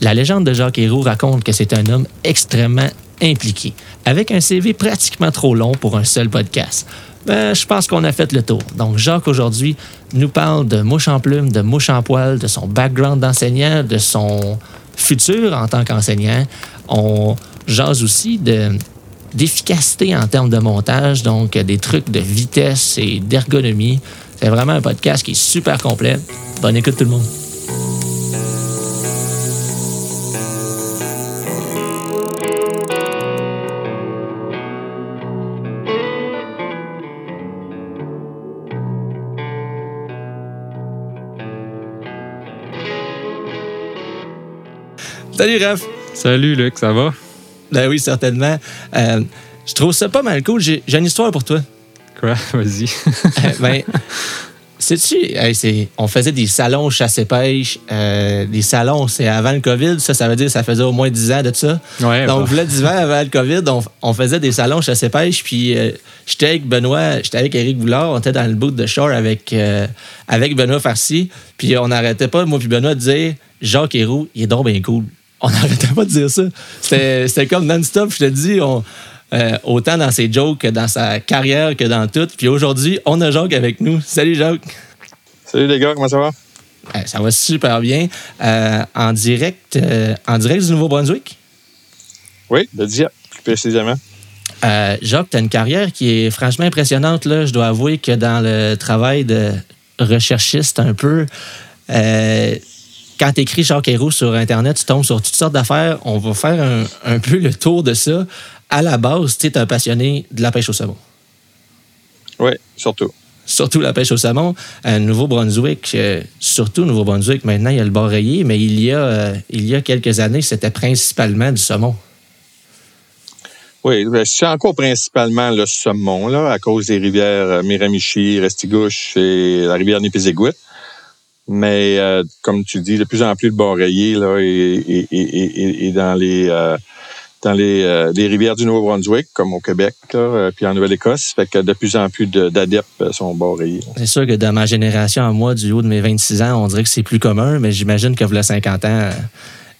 La légende de Jacques Héroux raconte que c'est un homme extrêmement impliqué, avec un CV pratiquement trop long pour un seul podcast. Ben, je pense qu'on a fait le tour. Donc, Jacques, aujourd'hui, nous parle de mouche en plume, de mouche en poil, de son background d'enseignant, de son futur en tant qu'enseignant. On jase aussi de d'efficacité en termes de montage, donc des trucs de vitesse et d'ergonomie. C'est vraiment un podcast qui est super complet. Bonne écoute tout le monde. Salut Raph. Salut Luc, ça va? Ben oui, certainement. Euh, je trouve ça pas mal cool. J'ai une histoire pour toi. Quoi? Vas-y. Euh, ben, sais-tu, hey, on faisait des salons chasse-pêche. Euh, des salons, c'est avant le COVID. Ça, ça veut dire que ça faisait au moins 10 ans de ça. ouais, Donc, bah, là, d'hiver, avant le COVID, on, on faisait des salons chasse-pêche. Puis, euh, j'étais avec Benoît, j'étais avec Eric Boulard. On était dans le boot de Shore avec, euh, avec Benoît Farcy. Puis, on n'arrêtait pas, moi puis Benoît, de dire Jacques Héroux, il est donc bien cool. On n'arrêtait pas de dire ça. C'était comme non-stop. Je te dis, on, euh, autant dans ses jokes que dans sa carrière que dans tout. Puis aujourd'hui, on a Jacques avec nous. Salut Jacques. Salut les gars, comment ça va? Euh, ça va super bien. Euh, en, direct, euh, en direct du Nouveau-Brunswick? Oui, de Dieppe, plus précisément. Jacques, tu as une carrière qui est franchement impressionnante. Là. Je dois avouer que dans le travail de recherchiste un peu, quand tu écris Jacques sur Internet, tu tombes sur toutes sortes d'affaires. On va faire un, un peu le tour de ça. À la base, tu es un passionné de la pêche au saumon. Oui, surtout. Surtout la pêche au saumon. Euh, Nouveau-Brunswick, euh, surtout Nouveau-Brunswick, maintenant, il y a le bord rayé, mais il y a, euh, il y a quelques années, c'était principalement du saumon. Oui, ben, c'est encore principalement le saumon, là, à cause des rivières Miramichi, Restigouche et la rivière Nipiziguit. Mais euh, comme tu dis, de plus en plus le bord rayé là, et, dans les euh, dans les, euh, les rivières du Nouveau-Brunswick, comme au Québec, là, puis en Nouvelle-Écosse, fait que de plus en plus de- d'adeptes sont bord rayés. C'est sûr que dans ma génération, à moi, du haut de mes 26 ans, on dirait que c'est plus commun, mais j'imagine que vous 50 ans,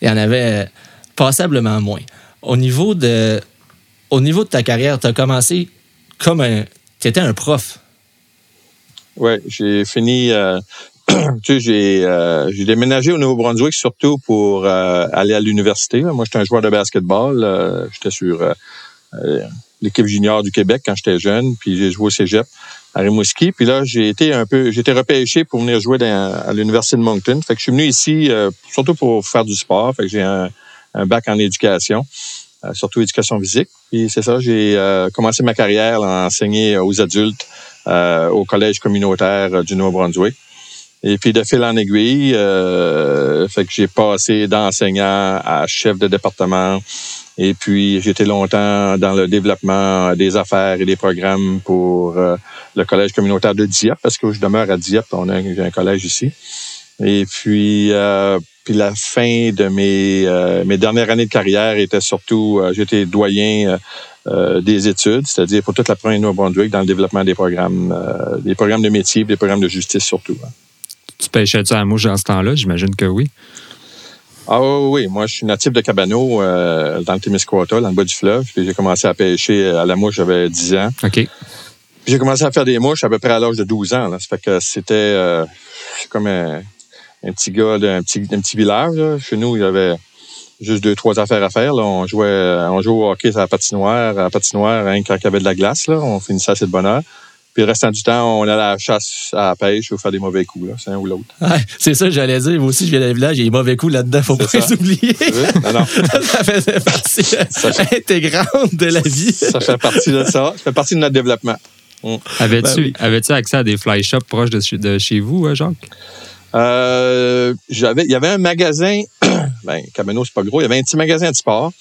il y en avait passablement moins. Au niveau de, au niveau de ta carrière, tu as commencé comme un. Tu étais un prof. Oui, j'ai fini. euh, tu sais, j'ai euh, déménagé au Nouveau-Brunswick surtout pour euh, aller à l'université. Moi, j'étais un joueur de basketball. euh, j'étais sur euh, euh, l'équipe junior du Québec quand j'étais jeune, puis j'ai joué au Cégep à Rimouski. Puis là, j'ai été un peu, j'ai été repêché pour venir jouer à l'université de Moncton. Fait que je suis venu ici euh, surtout pour faire du sport. Fait que j'ai un, un bac en éducation, surtout éducation physique. Puis c'est ça, j'ai commencé ma carrière à enseigner aux adultes au collège communautaire du Nouveau-Brunswick. Et puis de fil en aiguille, euh, fait que j'ai passé d'enseignant à chef de département. Et puis j'étais longtemps dans le développement des affaires et des programmes pour euh, le collège communautaire de Dieppe, parce que je demeure à Dieppe, on a un collège ici. Et puis, euh, puis la fin de mes, euh, mes dernières années de carrière était surtout, euh, j'étais doyen euh, euh, des études, c'est-à-dire pour toute la province de Nouveau-Brunswick dans le développement des programmes, des programmes de métier, des programmes de justice surtout. hein. Tu pêchais-tu à la mouche dans ce temps-là? J'imagine que oui. Ah oui, oui, moi je suis natif de Cabano euh, dans le Témiscouata, dans le bas du fleuve. Puis j'ai commencé à pêcher à la mouche, j'avais 10 ans. OK. Puis j'ai commencé à faire des mouches à peu près à l'âge de 12 ans. Là. Ça fait que c'était euh, comme un, un petit gars d'un petit, d'un petit village. là. Chez nous, il y avait juste deux, trois affaires à faire. Là. On jouait on jouait au hockey sur la patinoire, à la patinoire, hein, quand il y avait de la glace. Là. On finissait assez de bonne heure. Puis le restant du temps, on allait à la chasse, à la pêche ou faire des mauvais coups. Là. C'est un ou l'autre. Ouais, c'est ça, j'allais dire. Moi aussi, je viens d'un village, il y a des mauvais coups là-dedans, faut pas ça. les oublier. Non, non. ça faisait partie Ça- intégrante de la vie. Ça fait partie de ça. Ça fait partie de notre développement. Avais-tu Ben oui. avais-tu accès à des fly shops proches de, chez- de chez vous, euh, Jacques? Euh, j'avais, il y avait un magasin, ben, Camino, c'est pas gros, il y avait un petit magasin de sport.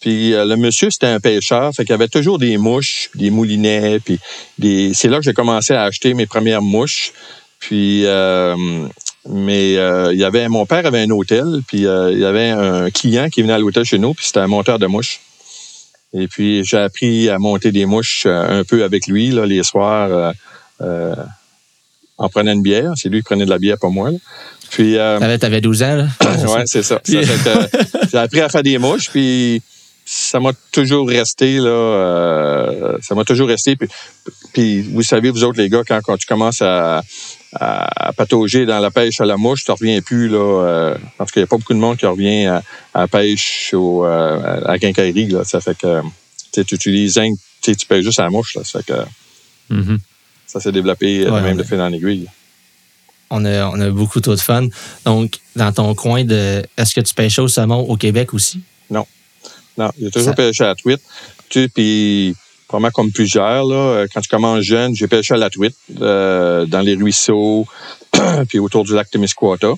Puis euh, le monsieur, c'était un pêcheur, fait qu'il y avait toujours des mouches, des moulinets, puis des. C'est là que j'ai commencé à acheter mes premières mouches. Puis, euh, mais euh, il y avait, mon père avait un hôtel, puis euh, il y avait un client qui venait à l'hôtel chez nous, puis c'était un monteur de mouches. Et puis j'ai appris à monter des mouches euh, un peu avec lui là, les soirs. euh, en prenant une bière. C'est lui qui prenait de la bière, pas moi. là. Puis, euh, T'avais, t'avais 12 ans, là? ouais, c'est ça. Ça j'ai appris à faire des mouches, puis ça m'a toujours resté, là. euh, ça m'a toujours resté. Puis, puis vous savez, vous autres, les gars, quand, quand tu commences à, à, à patauger dans la pêche à la mouche, tu reviens plus, là. euh, parce qu'il n'y a pas beaucoup de monde qui revient à, à la pêche au, euh, à la quincaillerie, là. Ça fait que tu utilises, un- tu pêches juste à la mouche, là. Ça fait que Mhm. ça s'est développé euh, Ouais, même ouais. de fil en aiguille. On a, on a beaucoup trop de fun. Donc, dans ton coin de. Est-ce que tu pêchais au saumon au Québec aussi? Non, j'ai toujours Ça- pêché à la truite. Tu sais, puis vraiment comme plusieurs, là, euh, quand tu commences jeune, j'ai pêché à la truite euh, dans les ruisseaux, puis autour du lac Témiscouata.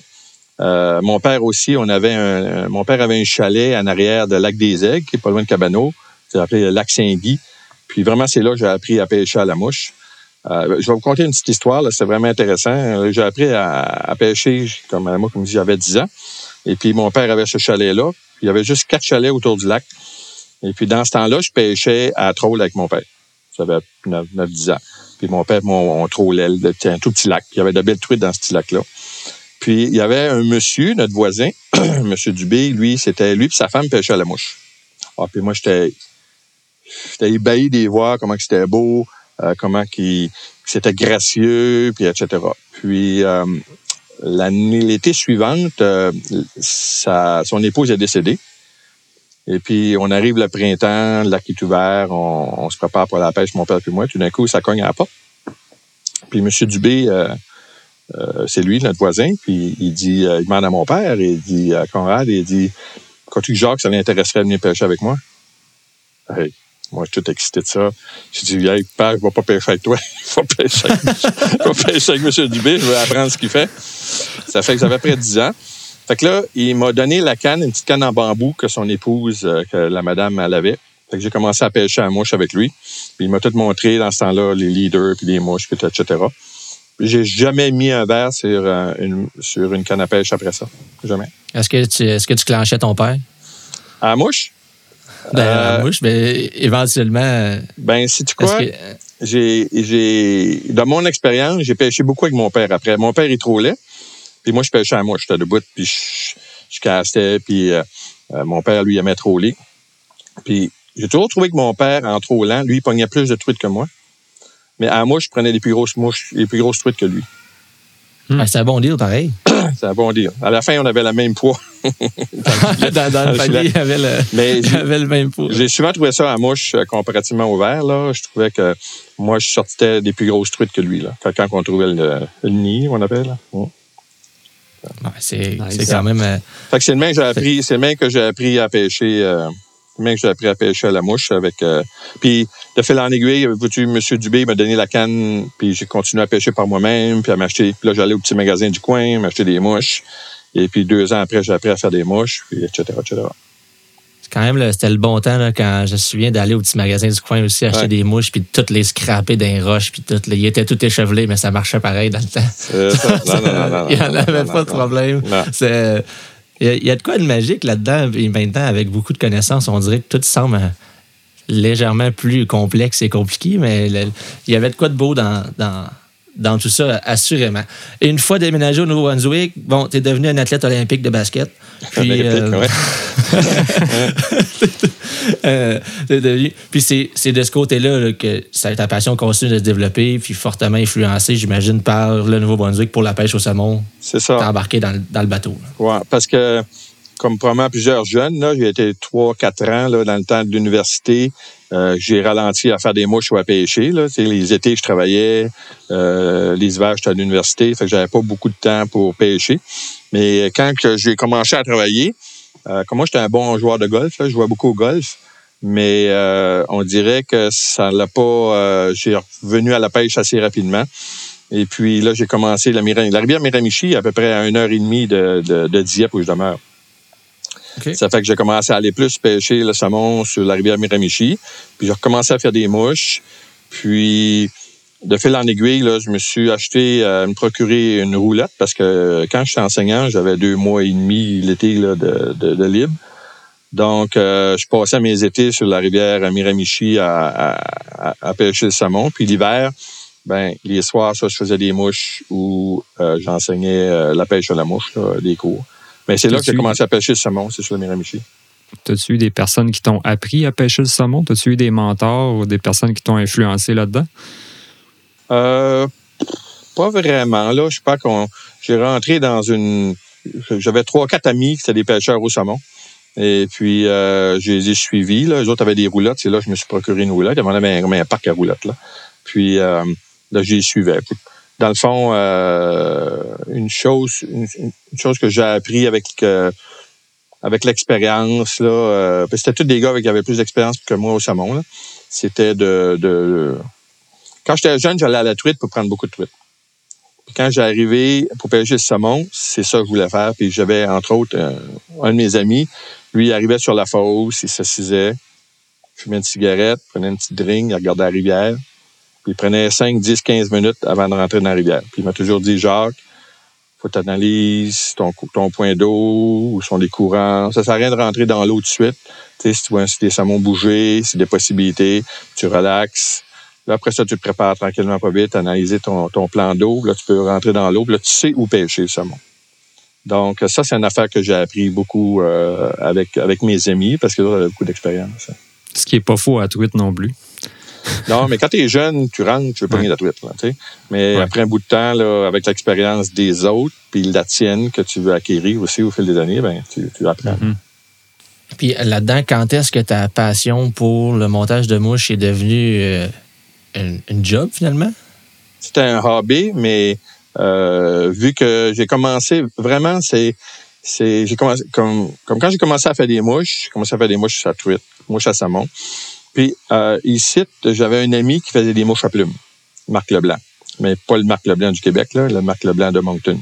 Euh, mon père aussi, on avait un, mon père avait un chalet en arrière de lac des Aigles, qui est pas loin de Cabano. C'est appelé le lac Saint-Guy. Puis vraiment, c'est là que j'ai appris à pêcher à la mouche. Euh, je vais vous conter une petite histoire, c'est vraiment intéressant. Euh, J'ai appris à, à pêcher, comme moi, comme je j'avais 10 ans. Et puis mon père avait ce chalet-là. Puis il y avait juste quatre chalets autour du lac. Et puis dans ce temps-là, je pêchais à troll avec mon père. J'avais 9-10 ans. Puis mon père, mon, on trollait. C'était un tout petit lac. Il y avait de belles truites dans ce petit lac-là. Puis il y avait un monsieur, notre voisin, monsieur Dubé, lui, c'était lui et sa femme pêchaient à la mouche. Ah, puis moi, j'étais j'étais ébahi de voir, comment c'était beau, euh, comment c'était gracieux, puis etc. Puis euh, l'été suivante, euh, son épouse est décédée. Et puis, on arrive le printemps, le lac est ouvert, on, se prépare pour la pêche, mon père et moi. Tout d'un coup, ça cogne à la porte. Puis, M. Dubé, euh, euh, c'est lui, notre voisin, puis il dit, il demande à mon père, il dit à Conrad, il dit, crois-tu que Jacques, ça l'intéresserait de venir pêcher avec moi? Moi, je suis tout excité de ça. J'ai dit, hey, père, je vais pas pêcher avec toi. Je vais pêcher avec, pêcher avec M. Dubé, je vais apprendre ce qu'il fait. Ça fait que j'avais près de 10 ans. Fait que là, il m'a donné la canne, une petite canne en bambou que son épouse, euh, que la madame, elle avait. Fait que j'ai commencé à pêcher à la mouche avec lui. Puis il m'a tout montré dans ce temps-là, les leaders, puis les mouches, puis tout, etc. Puis j'ai jamais mis un verre sur, euh, une, sur une canne à pêche après ça. Jamais. Est-ce que tu, est-ce que tu clenchais ton père? À la mouche? Dans la Euh, mouche, mais éventuellement. Ben, si tu quoi? que, j'ai, j'ai, dans mon expérience, j'ai pêché beaucoup avec mon père après. Mon père, il trollait, puis moi, je pêchais à moi. J'étais debout, puis je, je castais, puis euh, euh, mon père, lui, aimait troller. Puis j'ai toujours trouvé que mon père, en trollant, lui, il pognait plus de truites que moi. Mais à moi, je prenais les plus grosses mouches, les plus grosses truites que lui. Ah, c'est un bon deal, pareil. C'est un bon dire. À la fin, on avait la même poids. dans, dans le Ah, panier, il y avait le, Mais il avait le même pot. J'ai souvent trouvé ça à mouche euh, comparativement au verre. Là. Je trouvais que moi, je sortais des plus grosses truites que lui. Là. Quand, on trouvait le, le nid, on appelle. Là. Ouais, c'est, Nice. quand même. euh, Fait que c'est le même que j'ai appris, c'est le même que j'ai appris à pêcher. Euh, le même que j'ai appris à pêcher à la mouche avec. euh, puis de fil en aiguille, M. Dubé m'a donné la canne, puis j'ai continué à pêcher par moi-même, puis à m'acheter. Puis là, j'allais au petit magasin du coin, m'acheter des mouches. Et puis deux ans après, j'ai appris à faire des mouches, puis etc. etc. c'est quand même, c'était le bon temps là, quand je me souviens d'aller au petit magasin du coin aussi, acheter Ouais. des mouches, puis de toutes les scraper d'un roche, puis tout. là, il était tout échevelé, mais ça marchait pareil dans le temps. Ça. Non, non, non, il n'y en avait pas de problème. Il y, a- il y a de quoi de magique là-dedans. Et maintenant, avec beaucoup de connaissances, on dirait que tout semble légèrement plus complexe et compliqué, mais le- il y avait de quoi de beau dans, dans, dans tout ça, assurément. Et une fois déménagé au Nouveau-Brunswick, bon, tu es devenu un athlète olympique de basket. Puis, euh, ouais. euh, devenu- puis c'est, de ce côté-là là, que ça, ta passion continue de se développer, puis fortement influencé, j'imagine, par le Nouveau-Brunswick pour la pêche au saumon. C'est ça. T'es embarqué dans, le- dans le bateau. Ouais, parce que, comme probablement plusieurs jeunes, là, j'ai été trois, quatre ans là, dans le temps de l'université. Euh, j'ai ralenti à faire des mouches ou à pêcher. Là. Les étés, je travaillais. Euh, les hivers, j'étais à l'université. Fait que j'avais pas beaucoup de temps pour pêcher. Mais quand que j'ai commencé à travailler, euh, comme moi, j'étais un bon joueur de golf. Je jouais beaucoup au golf. Mais on dirait que ça l'a pas. j'ai revenu à la pêche assez rapidement. Et puis là, j'ai commencé la, rivière Miramichi, à peu près à une heure et demie de, de, de Dieppe où je demeure. Ça fait que j'ai commencé à aller plus pêcher le saumon sur la rivière Miramichi. Puis j'ai recommencé à faire des mouches. Puis de fil en aiguille, là, je me suis acheté, euh, me procurer une roulette parce que quand j'étais enseignant, j'avais deux mois et demi l'été de, de, de libre. Donc, euh, je passais mes étés sur la rivière Miramichi à, à, à- à pêcher le saumon. Puis l'hiver, ben les soirs, ça, je faisais des mouches ou euh, j'enseignais la pêche à la mouche, des cours. Mais c'est là que j'ai commencé à pêcher le saumon, c'est sur le Miramichi. T'as-tu eu des personnes qui t'ont appris à pêcher le saumon? T'as-tu eu des mentors ou des personnes qui t'ont influencé là-dedans? Euh, pas vraiment. Là, je sais pas qu'on. J'ai rentré dans une. J'avais trois, quatre amis qui étaient des pêcheurs au saumon. Et puis, euh, je les ai suivis. Là. Les autres avaient des roulottes. C'est là que je me suis procuré une roulotte. Il y avait un, parc à roulottes. Là. Puis, euh, là, je les suivais. Puis, Dans le fond, euh, une chose une, chose que j'ai appris avec euh, avec l'expérience, là, euh, c'était tous des gars qui avaient plus d'expérience que moi au saumon. là. C'était de, quand j'étais jeune, j'allais à la truite pour prendre beaucoup de truites. Quand j'ai arrivé pour pêcher le saumon, c'est ça que je voulais faire. Puis j'avais, entre autres, un de mes amis, lui, il arrivait sur la fosse, il s'assisait, fumait une cigarette, prenait une petite drink, il regardait la rivière. Puis il prenait 5, 10, 15 minutes avant de rentrer dans la rivière. Puis il m'a toujours dit, Jacques, faut que tu analyses ton, point d'eau, où sont les courants. Ça sert à rien de rentrer dans l'eau tout de suite. Tu sais, si tu vois si les saumons bouger, si des possibilités, tu relaxes. Là, après ça, tu te prépares tranquillement pas vite, analyser ton, plan d'eau. Là, tu peux rentrer dans l'eau. Là, tu sais où pêcher le saumon. Donc, ça, c'est une affaire que j'ai appris beaucoup euh, avec, avec mes amis parce que là, beaucoup d'expérience. Ce qui est pas faux à tweet non plus. Non, mais quand tu es jeune, tu rentres, tu veux pogner la truite. Là, tu sais. mais Ouais. après un bout de temps, là, avec l'expérience des autres, puis la tienne que tu veux acquérir aussi au fil des années, ben, tu, tu apprends. Mhm. Puis là-dedans, quand est-ce que ta passion pour le montage de mouches est devenue euh, une, une job finalement? C'était un hobby, mais euh, vu que j'ai commencé, vraiment, c'est, c'est, j'ai commencé, comme, comme quand j'ai commencé à faire des mouches, j'ai commencé à faire des mouches à truite, mouches à saumon. Puis euh, ici, j'avais un ami qui faisait des mouches à plumes, Marc Leblanc. Mais pas le Marc Leblanc du Québec, là, le Marc Leblanc de Moncton.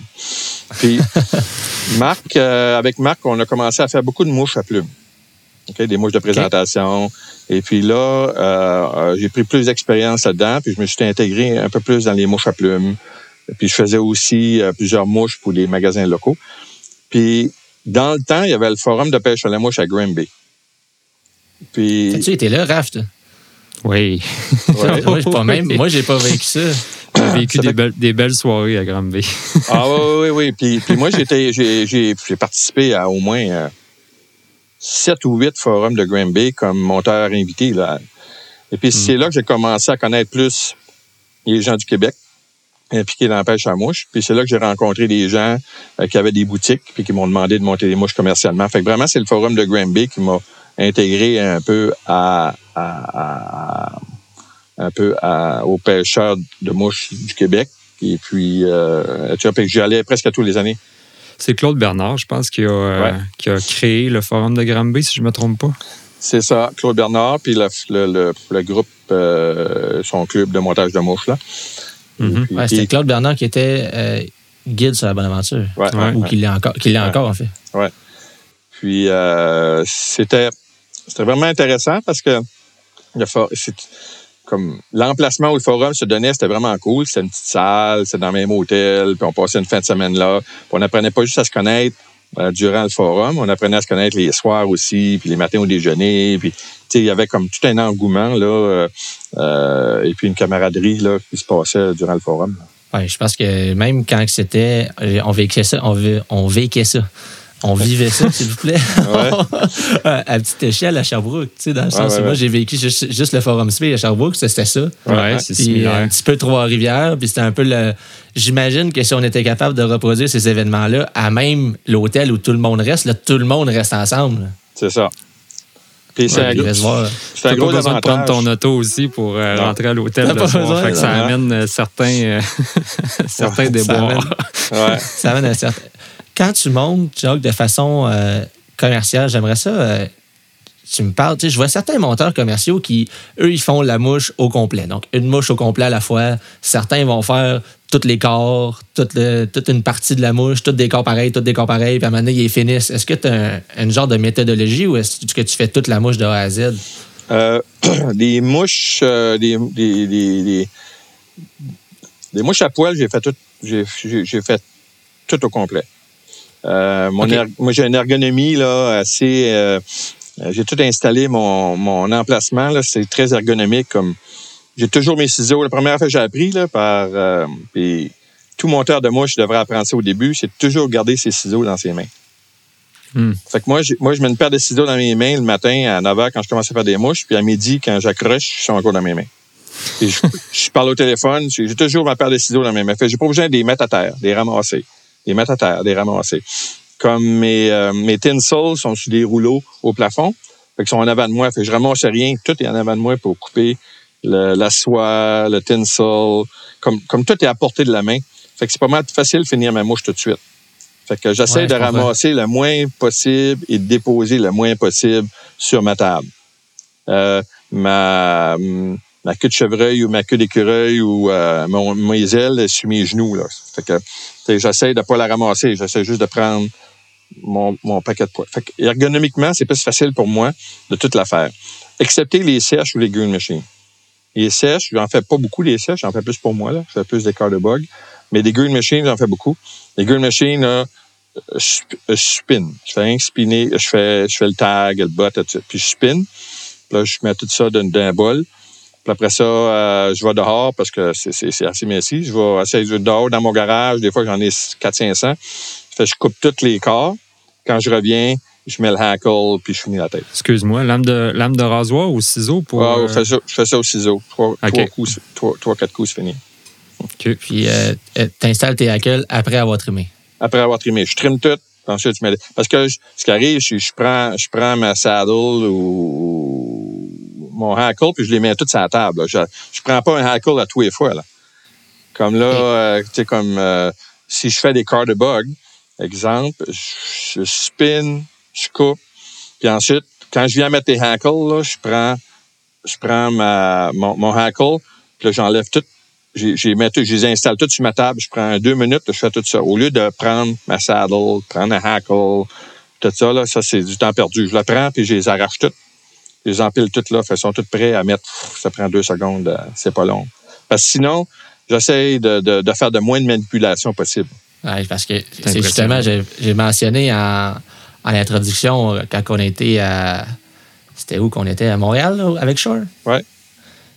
Puis Marc, euh, avec Marc, on a commencé à faire beaucoup de mouches à plumes. OK, des mouches de présentation. Et puis là, euh, euh, j'ai pris plus d'expérience là-dedans, puis je me suis intégré un peu plus dans les mouches à plumes. Puis je faisais aussi euh, plusieurs mouches pour des magasins locaux. Puis dans le temps, il y avait le forum de pêche à la mouche à Granby. Puis As-tu été là, Raft? Oui. ouais. moi, j'ai pas même, moi, j'ai pas vécu ça. J'ai vécu des fait- belles, des belles soirées à Granby. Ah oui, oui, oui. Puis, puis moi, j'étais, j'ai, j'ai, j'ai participé à au moins euh, sept ou huit forums de Granby comme monteur invité. Là. Et puis, c'est là que j'ai commencé à connaître plus les gens du Québec impliqués dans la pêche à mouche. Puis c'est là que j'ai rencontré des gens euh, qui avaient des boutiques puis qui m'ont demandé de monter des mouches commercialement. Fait que vraiment, c'est le forum de Granby qui m'a intégré un peu à, à- à- un peu à- aux pêcheurs de mouches du Québec. Et puis, euh, tu vois, puis j'y allais presque à tous les années. C'est Claude Bernard, je pense, qui a, euh, qui a créé le forum de Granby, si je ne me trompe pas. C'est ça, Claude Bernard, puis le, le, le, le groupe, euh, son club de montage de mouches, là. Mhm. Ouais, c'était Claude Bernard qui était euh, guide sur la bonne aventure. Ouais, ouais, Ou ouais. qui l'est encore, qui l'est Ouais. encore, en fait. Puis euh, c'était c'était vraiment intéressant parce que comme l'emplacement où le forum se donnait, c'était vraiment cool. C'était une petite salle, c'était dans le même hôtel, puis on passait une fin de semaine là. On apprenait pas juste à se connaître euh, durant le forum, on apprenait à se connaître les soirs aussi, puis les matins au déjeuner, puis il y avait comme tout un engouement là, euh, et puis une camaraderie là qui se passait durant le forum. Ouais, je pense que même quand c'était, on vécait ça, on, on ça. On vivait ça, s'il vous plaît. à petite échelle à Sherbrooke, tu sais, dans le Ouais, sens ouais, où moi, ouais. j'ai vécu juste, juste le Forum SP à Sherbrooke, ça, c'était ça. Ouais, c'est Puis similaire. un petit peu Trois-Rivières, puis c'était un peu le. J'imagine que si on était capable de reproduire ces événements-là à même l'hôtel où tout le monde reste, là, tout le monde reste ensemble. C'est ça. Puis c'est Ouais, un, gros- c'est un gros pas besoin de prendre ton auto aussi pour euh, rentrer à l'hôtel le soir. besoin, Fait que ça amène euh, certains, euh, certains Ça déboires. amène- Ouais. Ça amène à certain- Quand tu montes, de façon euh, commerciale, j'aimerais ça. euh, tu me parles, tu sais, je vois certains monteurs commerciaux qui, eux, ils font la mouche au complet. Donc, une mouche au complet à la fois. Certains vont faire tous les corps, toute, une partie de la mouche, tous des corps pareils, tous des corps pareils, puis à un moment ils finissent. Est-ce que tu as un, une genre de méthodologie ou est-ce que tu fais toute la mouche de A à Z? Euh, des mouches, euh, mouches à poil, j'ai fait tout, j'ai fait tout au complet. Euh, mon moi, j'ai une ergonomie là assez. euh, j'ai tout installé mon, mon emplacement là, c'est très ergonomique comme j'ai toujours mes ciseaux. La première fois que j'ai appris, là, par, euh, puis tout monteur de mouche devrait apprendre ça au début, c'est toujours garder ses ciseaux dans ses mains. Hmm. Fait que moi, moi, je mets une paire de ciseaux dans mes mains le matin à 9 h quand je commence à faire des mouches, puis à midi, quand j'accroche, ils sont encore dans mes mains. Je, je parle au téléphone, j'ai toujours ma paire de ciseaux dans mes mains. Fait j'ai pas besoin de les mettre à terre, de les ramasser. Les mettre à terre, les ramasser. Comme mes, euh, mes tinsels sont sur des rouleaux au plafond, fait qu'ils sont en avant de moi. Fait que je ramasse rien, tout est en avant de moi pour couper le- la soie, le tinsel, comme, comme tout est à portée de la main. Fait que c'est pas mal facile de finir ma mouche tout de suite. Fait que j'essaie Ouais, de ramasser le moins possible et de déposer le moins possible sur ma table. Euh, ma, ma queue de chevreuil ou ma queue d'écureuil ou euh, mon, mes ailes sur mes genoux. Là. Fait que j'essaie de pas la ramasser. J'essaie juste de prendre mon, mon paquet de poids. Fait que ergonomiquement, c'est plus facile pour moi de tout la faire. Excepté les sèches ou les green machines. Les sèches, j'en fais pas beaucoup les sèches, j'en fais plus pour moi, là. Je fais plus des quarts de bug. Mais des green machines, j'en fais beaucoup. Les green machines, là, je, je spin. Je fais un spinner, je fais, je fais le tag, le bot, ça. Puis je spin. Puis là, je mets tout ça dans un bol. Puis après ça, euh, je vais dehors parce que c'est, assez messy. Je vais essayer de dehors dans mon garage. Des fois, j'en ai 400-500. Fait que je coupe tous les corps. Quand je reviens, je mets le hackle puis je finis la tête. Excuse-moi, lame de, lame de rasoir ou ciseau pour. Ah, euh, je, fais ça, je fais ça au ciseau. Trois, OK. trois coups, c'est- trois, trois, quatre coups, c'est fini. OK. Puis, euh, euh, t'installes tes hackles après avoir trimé. Après avoir trimé, je trime tout. Ensuite, je mets... Parce que je- ce qui arrive, je, je prends, je prends ma saddle ou mon hackle, puis je les mets toutes sur la table. là. Je, je prends pas un hackle à tous les fois. Là. Comme là, euh, tu sais, comme euh, si je fais des quarts de bug, exemple, je, je spin, je coupe, puis ensuite, quand je viens mettre les hackles, là, je prends, je prends ma, mon, mon hackle, puis là, j'enlève tout. mets tout- Je les installe toutes sur ma table. Je prends deux minutes, je fais tout ça. Au lieu de prendre ma saddle, prendre un hackle, tout ça, là, ça, c'est du temps perdu. Je le prends, puis je les arrache toutes. Je les empile toutes là, elles sont toutes prêtes à mettre. Ça prend deux secondes, euh, c'est pas long. Parce que sinon, j'essaie de, de, de faire de moins de manipulation possible. Ouais, parce que c'est justement, j'ai mentionné en, en introduction, euh, quand on était à. C'était où qu'on était? À Montréal, là, avec Shore? Ouais.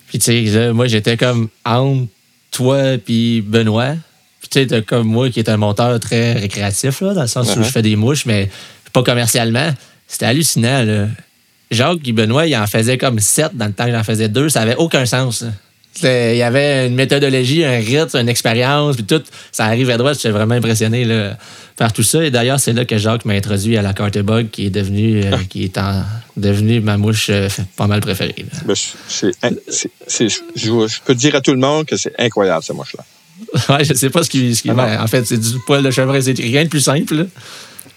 Puis, tu sais, moi, j'étais comme entre toi puis Benoît. Puis, tu sais, t'as comme moi qui est un monteur très récréatif, là, dans le sens où Uh-huh. je fais des mouches, mais pas commercialement. C'était hallucinant, là. Jacques et Benoît, ils en faisaient comme sept dans le temps que j'en faisais deux. Ça avait aucun sens. Il y avait une méthodologie, un rythme, une expérience, puis tout. Ça arrivait droit. J'étais vraiment impressionné là, par tout ça. Et d'ailleurs, c'est là que Jacques m'a introduit à la carte bug, qui est devenue, euh, qui est en, devenue ma mouche euh, pas mal préférée. Ben, je- c'est, c'est, c'est- je, je peux dire à tout le monde que c'est incroyable, cette mouche-là. Ouais, je sais pas ce qui. ce qui- Ah ben, en fait, c'est du poil de chevreuil. C'est rien de plus simple. là.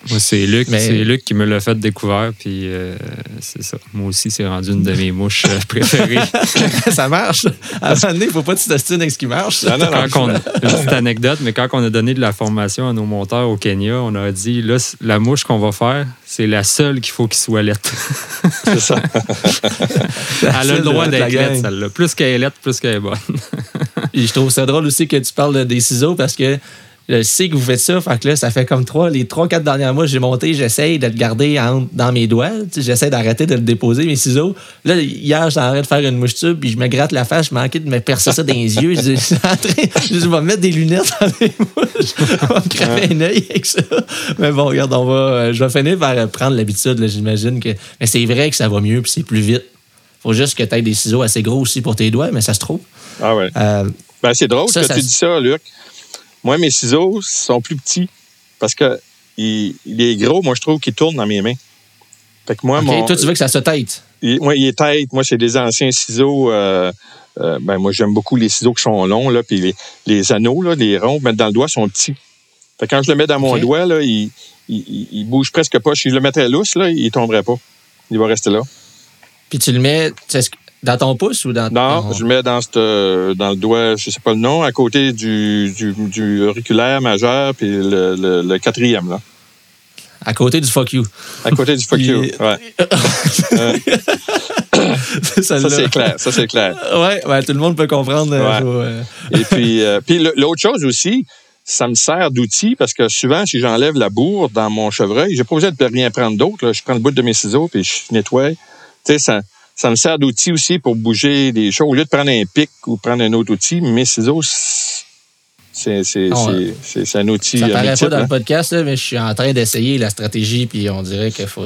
Moi, c'est Luc, Mais- c'est Luc qui me l'a fait découvrir, puis euh, c'est ça. Moi aussi, c'est rendu une de mes mouches euh, préférées. ça marche. À un moment donné, il faut pas que tu t'ostines avec ce qui marche. Non, non, non. quand on, une petite anecdote, mais quand on a donné de la formation à nos monteurs au Kenya, on a dit là, la mouche qu'on va faire, c'est la seule qu'il faut qu'il soit laite. C'est ça. Elle a le droit d'être laite, celle-là. Plus qu'elle est laite, plus qu'elle est bonne. Puis je trouve ça drôle aussi que tu parles des ciseaux parce que je sais que vous faites ça. Fait que là, ça fait comme trois, les trois, quatre derniers mois, j'ai monté, j'essaye de le garder en- dans mes doigts. J'essaie d'arrêter de le déposer, mes ciseaux. Là, hier, j'arrête de faire une mouche tube, puis je me gratte la face, je manquais de me percer ça dans les yeux. Je, suis en train- je vais mettre des lunettes dans les mouches. On va me cramer un œil avec ça. Mais bon, regarde, on va, euh, je vais finir par euh, prendre l'habitude, là, j'imagine que. Mais c'est vrai que ça va mieux, puis c'est plus vite. Faut juste que tu aies des ciseaux assez gros aussi pour tes doigts, mais ça se trouve. Ah ouais. Euh, Ben, c'est drôle Ça, que ça tu dis ça, Luc. Moi, mes ciseaux sont plus petits parce que il, il est gros, moi, je trouve qu'il tourne dans mes mains. Fait que moi, OK, mon, toi, tu veux que ça se tête. il, moi, il est tête. Moi, c'est des anciens ciseaux. euh, euh, ben, moi, j'aime beaucoup les ciseaux qui sont longs, là, puis les, les anneaux, là, les ronds, mettre dans le doigt, sont petits. Fait que quand je le mets dans mon doigt, là, il, il, bouge presque pas. Si je le mettrais lousse, là, il tomberait pas. Il va rester là. Puis tu le mets dans ton pouce ou dans Non, ton- je le mets dans, cette, euh, dans le doigt, je sais pas le nom, à côté du, du, du auriculaire majeur, puis le, le, le quatrième, là. à côté du fuck you. À côté du fuck you. Il- Ouais. Ça, c'est clair. Ça, c'est clair. Ouais, tout le monde peut comprendre. euh, Ouais. euh, Et puis, euh, puis l'autre chose aussi, ça me sert d'outil parce que souvent, si j'enlève la bourre dans mon chevreuil, j'ai pas besoin de rien prendre d'autre. Je prends le bout de mes ciseaux puis je nettoie. Tu sais, ça, ça me sert d'outil aussi pour bouger des choses. Au lieu de prendre un pic ou prendre un autre outil, mes ciseaux, c'est c'est- un outil. Ça euh, paraît pas dans hein. le podcast, là, mais je suis en train d'essayer la stratégie, puis on dirait qu'il faut.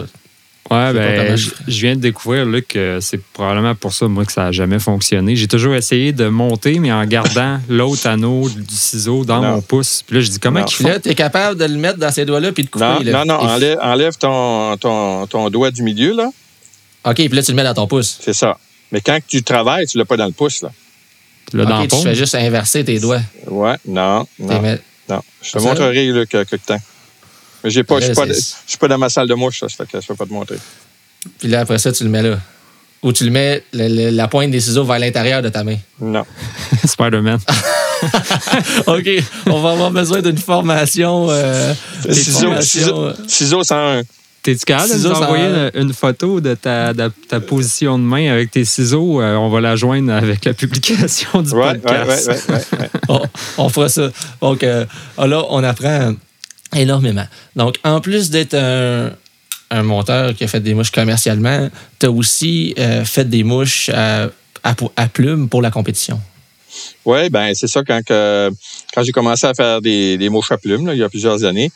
Ouais, ben, je- viens de découvrir là, que c'est probablement pour ça, moi, que ça n'a jamais fonctionné. J'ai toujours essayé de monter, mais en gardant l'autre anneau du ciseau dans Non. mon pouce. Puis là, je dis comment font? là, tu es capable de le mettre dans ces doigts-là, puis de couper. Non, là. non, non, enlève, enlève ton, ton, ton doigt du milieu, là. OK, puis là, tu le mets dans ton pouce. C'est ça. Mais quand tu travailles, tu l'as pas dans le pouce, là. Là, dans OK, le tu paume. fais juste inverser tes doigts. Ouais, non, non, met- non. Je te Ça? montrerai, là, que- quelque temps. Mais j'ai pas, je suis pas, dans ma salle de mouche, ça, fait que je peux pas te montrer. Puis là, après ça, tu le mets là. Ou tu le mets le- le- la pointe des ciseaux vers l'intérieur de ta main. Non. Spider-Man. OK, on va avoir besoin d'une formation. euh, Ciseaux, ciseaux, euh, ciseaux 101. T'es-tu capable de nous Ciseaux, ça- envoyer une, photo de ta, de ta position de main avec tes ciseaux? Euh, on va la joindre avec la publication du Ouais, podcast. ouais, ouais, on, on fera ça. Donc, euh, là, on apprend énormément. Donc, en plus d'être un, un monteur qui a fait des mouches commercialement, tu as aussi euh, fait des mouches à, à, à plumes pour la compétition. Oui, ben c'est ça quand que, quand j'ai commencé à faire des, des mouches à plumes là, il y a plusieurs années.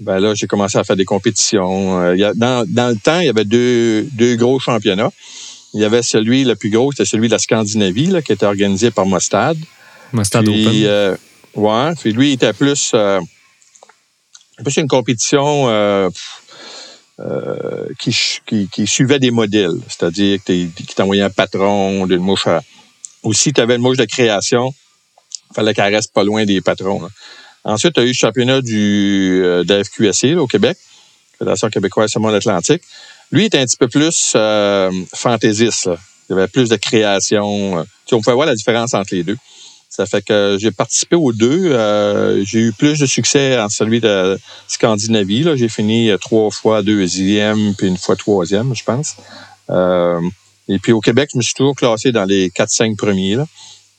Ben là, j'ai commencé à faire des compétitions. Euh, dans, dans le temps, il y avait deux, deux gros championnats. Il y avait celui le plus gros, c'était celui de la Scandinavie, là, qui était organisé par Mostad. Mustard Puis, Open. euh, ouais, puis lui, il était plus, euh, plus une compétition euh, qui, qui, qui suivait des modèles. C'est-à-dire que t'es- qui t'envoyait un patron d'une mouche à... Aussi, tu avais une mouche de création. Il fallait qu'elle reste pas loin des patrons. là. Ensuite, tu as eu le championnat du, euh, FQSC là, au Québec, Fédération québécoise monde atlantique. Lui, il était un petit peu plus euh, fantaisiste. là. Il y avait plus de création. euh. Tu sais, on pouvait voir la différence entre les deux. Ça fait que j'ai participé aux deux. Euh, j'ai eu plus de succès en celui de Scandinavie. là. J'ai fini euh, trois fois deuxième, puis une fois troisième, je pense. Euh, et puis au Québec, je me suis toujours classé dans les 4-5 premiers, là,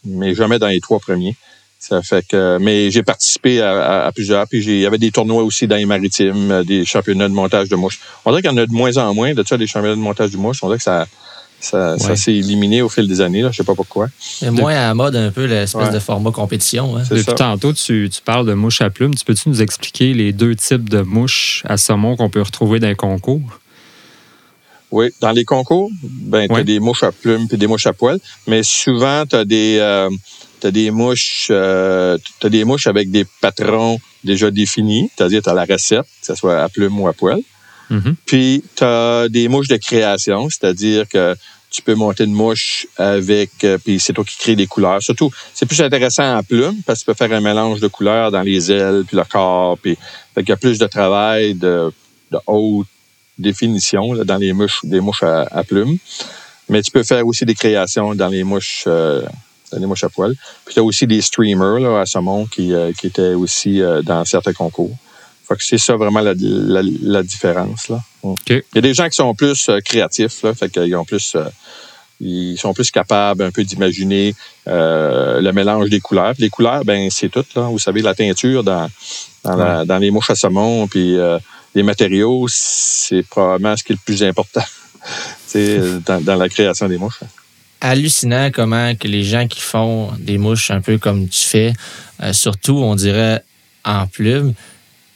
mais jamais dans les trois premiers. Ça fait que, mais j'ai participé à, à- à plusieurs. Puis il y avait des tournois aussi dans les maritimes, euh, des championnats de montage de mouches. On dirait qu'il y en a de moins en moins de ça, des championnats de montage de mouches. On dirait que ça, ça, s'est éliminé au fil des années. Là. Je sais pas pourquoi. C'est moins à la mode un peu l'espèce Ouais. de format compétition. hein. Depuis ça. tantôt, tu, tu parles de mouches à plumes. Tu peux-tu nous expliquer les deux types de mouches à saumon qu'on peut retrouver dans les concours? Oui, dans les concours, ben, tu as Ouais. des mouches à plumes puis des mouches à poils, mais souvent, tu as des, euh, t'as des mouches euh, t'as des mouches avec des patrons déjà définis, c'est-à-dire tu as la recette, que ce soit à plumes ou à poils. Mhm. Puis, tu as des mouches de création, c'est-à-dire que tu peux monter une mouche avec, euh, puis c'est toi qui crée des couleurs. Surtout, c'est plus intéressant en plumes parce que tu peux faire un mélange de couleurs dans les ailes, puis le corps, puis fait qu'il y a plus de travail de, de haute définition là, dans les mouches, des mouches à, à plumes. Mais tu peux faire aussi des créations dans les mouches, euh, mouches à poils. Puis tu as aussi des streamers là, à saumon qui, euh, qui étaient aussi euh, dans certains concours. Fait que c'est ça vraiment la, la, la différence. Là. Mm. Il y a des gens qui sont plus euh, créatifs, là, fait qu'ils ont plus, ils sont plus capables un peu d'imaginer le mélange des couleurs. Puis les couleurs, ben c'est tout. Là. Vous savez, la teinture dans, dans, la- dans les mouches à saumon, puis les matériaux, c'est probablement ce qui est le plus important dans la création des mouches. Hallucinant comment que les gens qui font des mouches un peu comme tu fais, euh, surtout, on dirait, en plume,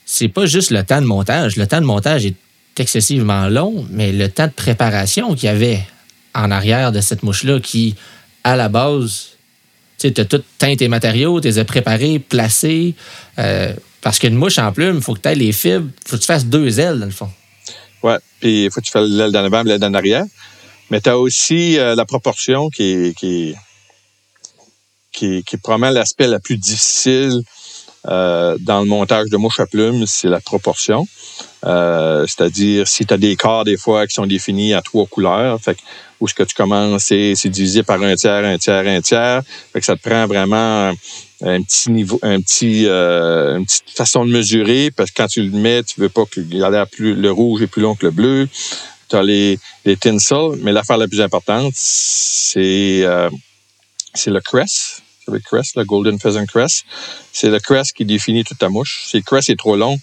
c'est pas juste le temps de montage. Le temps de montage est excessivement long, mais le temps de préparation qu'il y avait en arrière de cette mouche-là qui, à la base, tu as tout teint tes matériaux, tu les as préparés, placés. euh, parce qu'une mouche en plume, il faut que tu aies les fibres, il faut que tu fasses deux ailes, dans le fond. Ouais. Puis il faut que tu fasses l'aile d'en avant, l'aile d'en arrière. Mais tu as aussi euh, la proportion qui qui qui qui l'aspect le plus difficile euh, dans le montage de mouche à plumes, c'est la proportion. Euh, C'est-à-dire, si tu as des corps, des fois, qui sont définis à trois couleurs, fait que, où ce que tu commences, c'est c'est divisé par un tiers, un tiers, un tiers. Fait que ça te prend vraiment un petit niveau, un petit, euh, une petite façon de mesurer, parce que quand tu le mets, tu veux pas qu'il plus, le rouge est plus long que le bleu. Tu as les, les tinsel, mais l'affaire la plus importante, c'est euh, c'est le crest. C'est le crest, le Golden Pheasant Crest. C'est le crest qui définit toute ta mouche. Si le crest est trop long,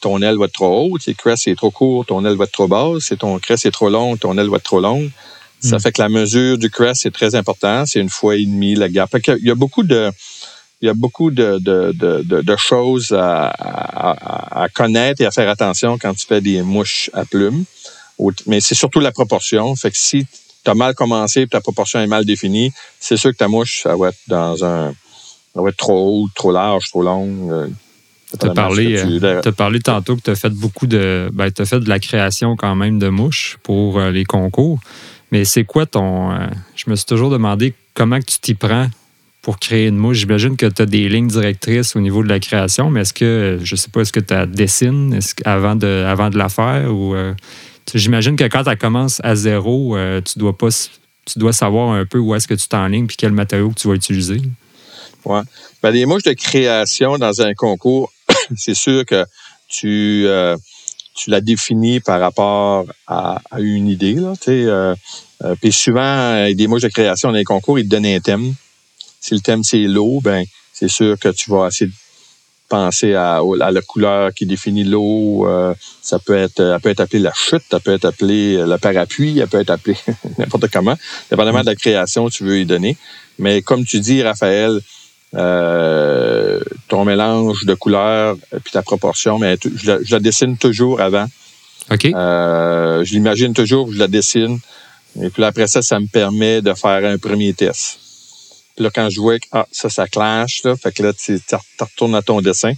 ton aile va être trop haute. Si le crest est trop court, ton aile va être trop basse. Si ton crest est trop long, ton aile va être trop longue. Ça fait que la mesure du crest est très important. C'est une fois et demie la gap. Il y a beaucoup de, il y a beaucoup de, de, de, de choses à, à, à, connaître et à faire attention quand tu fais des mouches à plumes. Mais c'est surtout la proportion. Fait que si tu as mal commencé et ta proportion est mal définie, c'est sûr que ta mouche, ça va être dans un. Ça va être trop haut, trop large, trop long. Euh, tu as parlé, euh, parlé tantôt que tu as fait beaucoup de. Ben, tu as fait de la création quand même de mouches pour euh, les concours. Mais c'est quoi ton. je me suis toujours demandé comment tu t'y prends pour créer une mouche? J'imagine que tu as des lignes directrices au niveau de la création, mais est-ce que, je sais pas, est-ce que tu dessines avant, de, avant de la faire? Ou, euh, j'imagine que quand tu commences à zéro, euh, tu dois pas tu dois savoir un peu où est-ce que tu t'enlignes puis quel matériau que tu vas utiliser. Oui. Ben, les mouches de création dans un concours, c'est sûr que tu, euh, tu la définis par rapport à, une idée. Là, puis souvent, des mouches de création dans les concours, ils te donnent un thème. Si le thème c'est l'eau, ben c'est sûr que tu vas essayer penser à, la couleur qui définit l'eau. Euh, ça peut être, elle peut être appelée la chute, ça peut être appelé le parapluie, elle peut être appelée n'importe comment, dépendamment de la création que tu veux y donner. Mais comme tu dis, Raphaël, euh, ton mélange de couleurs puis ta proportion, mais je la, dessine toujours avant. OK. Euh, je l'imagine toujours, je la dessine. Et puis après ça, ça me permet de faire un premier test. Là, quand je vois que ah, ça, ça clash, là, fait que là, tu, retournes à ton dessin.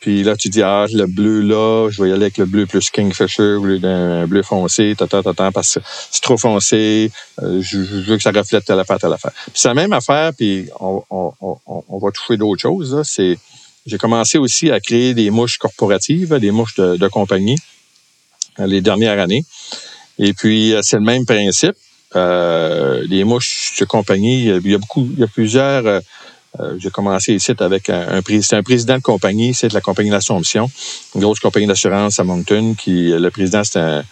Puis là, tu dis, ah, le bleu là, je vais y aller avec le bleu plus Kingfisher lieu d'un bleu foncé, ta, parce que c'est trop foncé, euh, je, veux que ça reflète telle affaire, telle affaire. Puis c'est la même affaire, puis on, on, va toucher d'autres choses. C'est, j'ai commencé aussi à créer des mouches corporatives, des mouches de, compagnie les dernières années. Et puis, euh, c'est le même principe les mouches de compagnie, il y a beaucoup, il y a plusieurs. Euh, euh, j'ai commencé ici avec un, président de compagnie, c'est de la compagnie d'Assomption, une grosse compagnie d'assurance à Moncton, qui le président c'est un,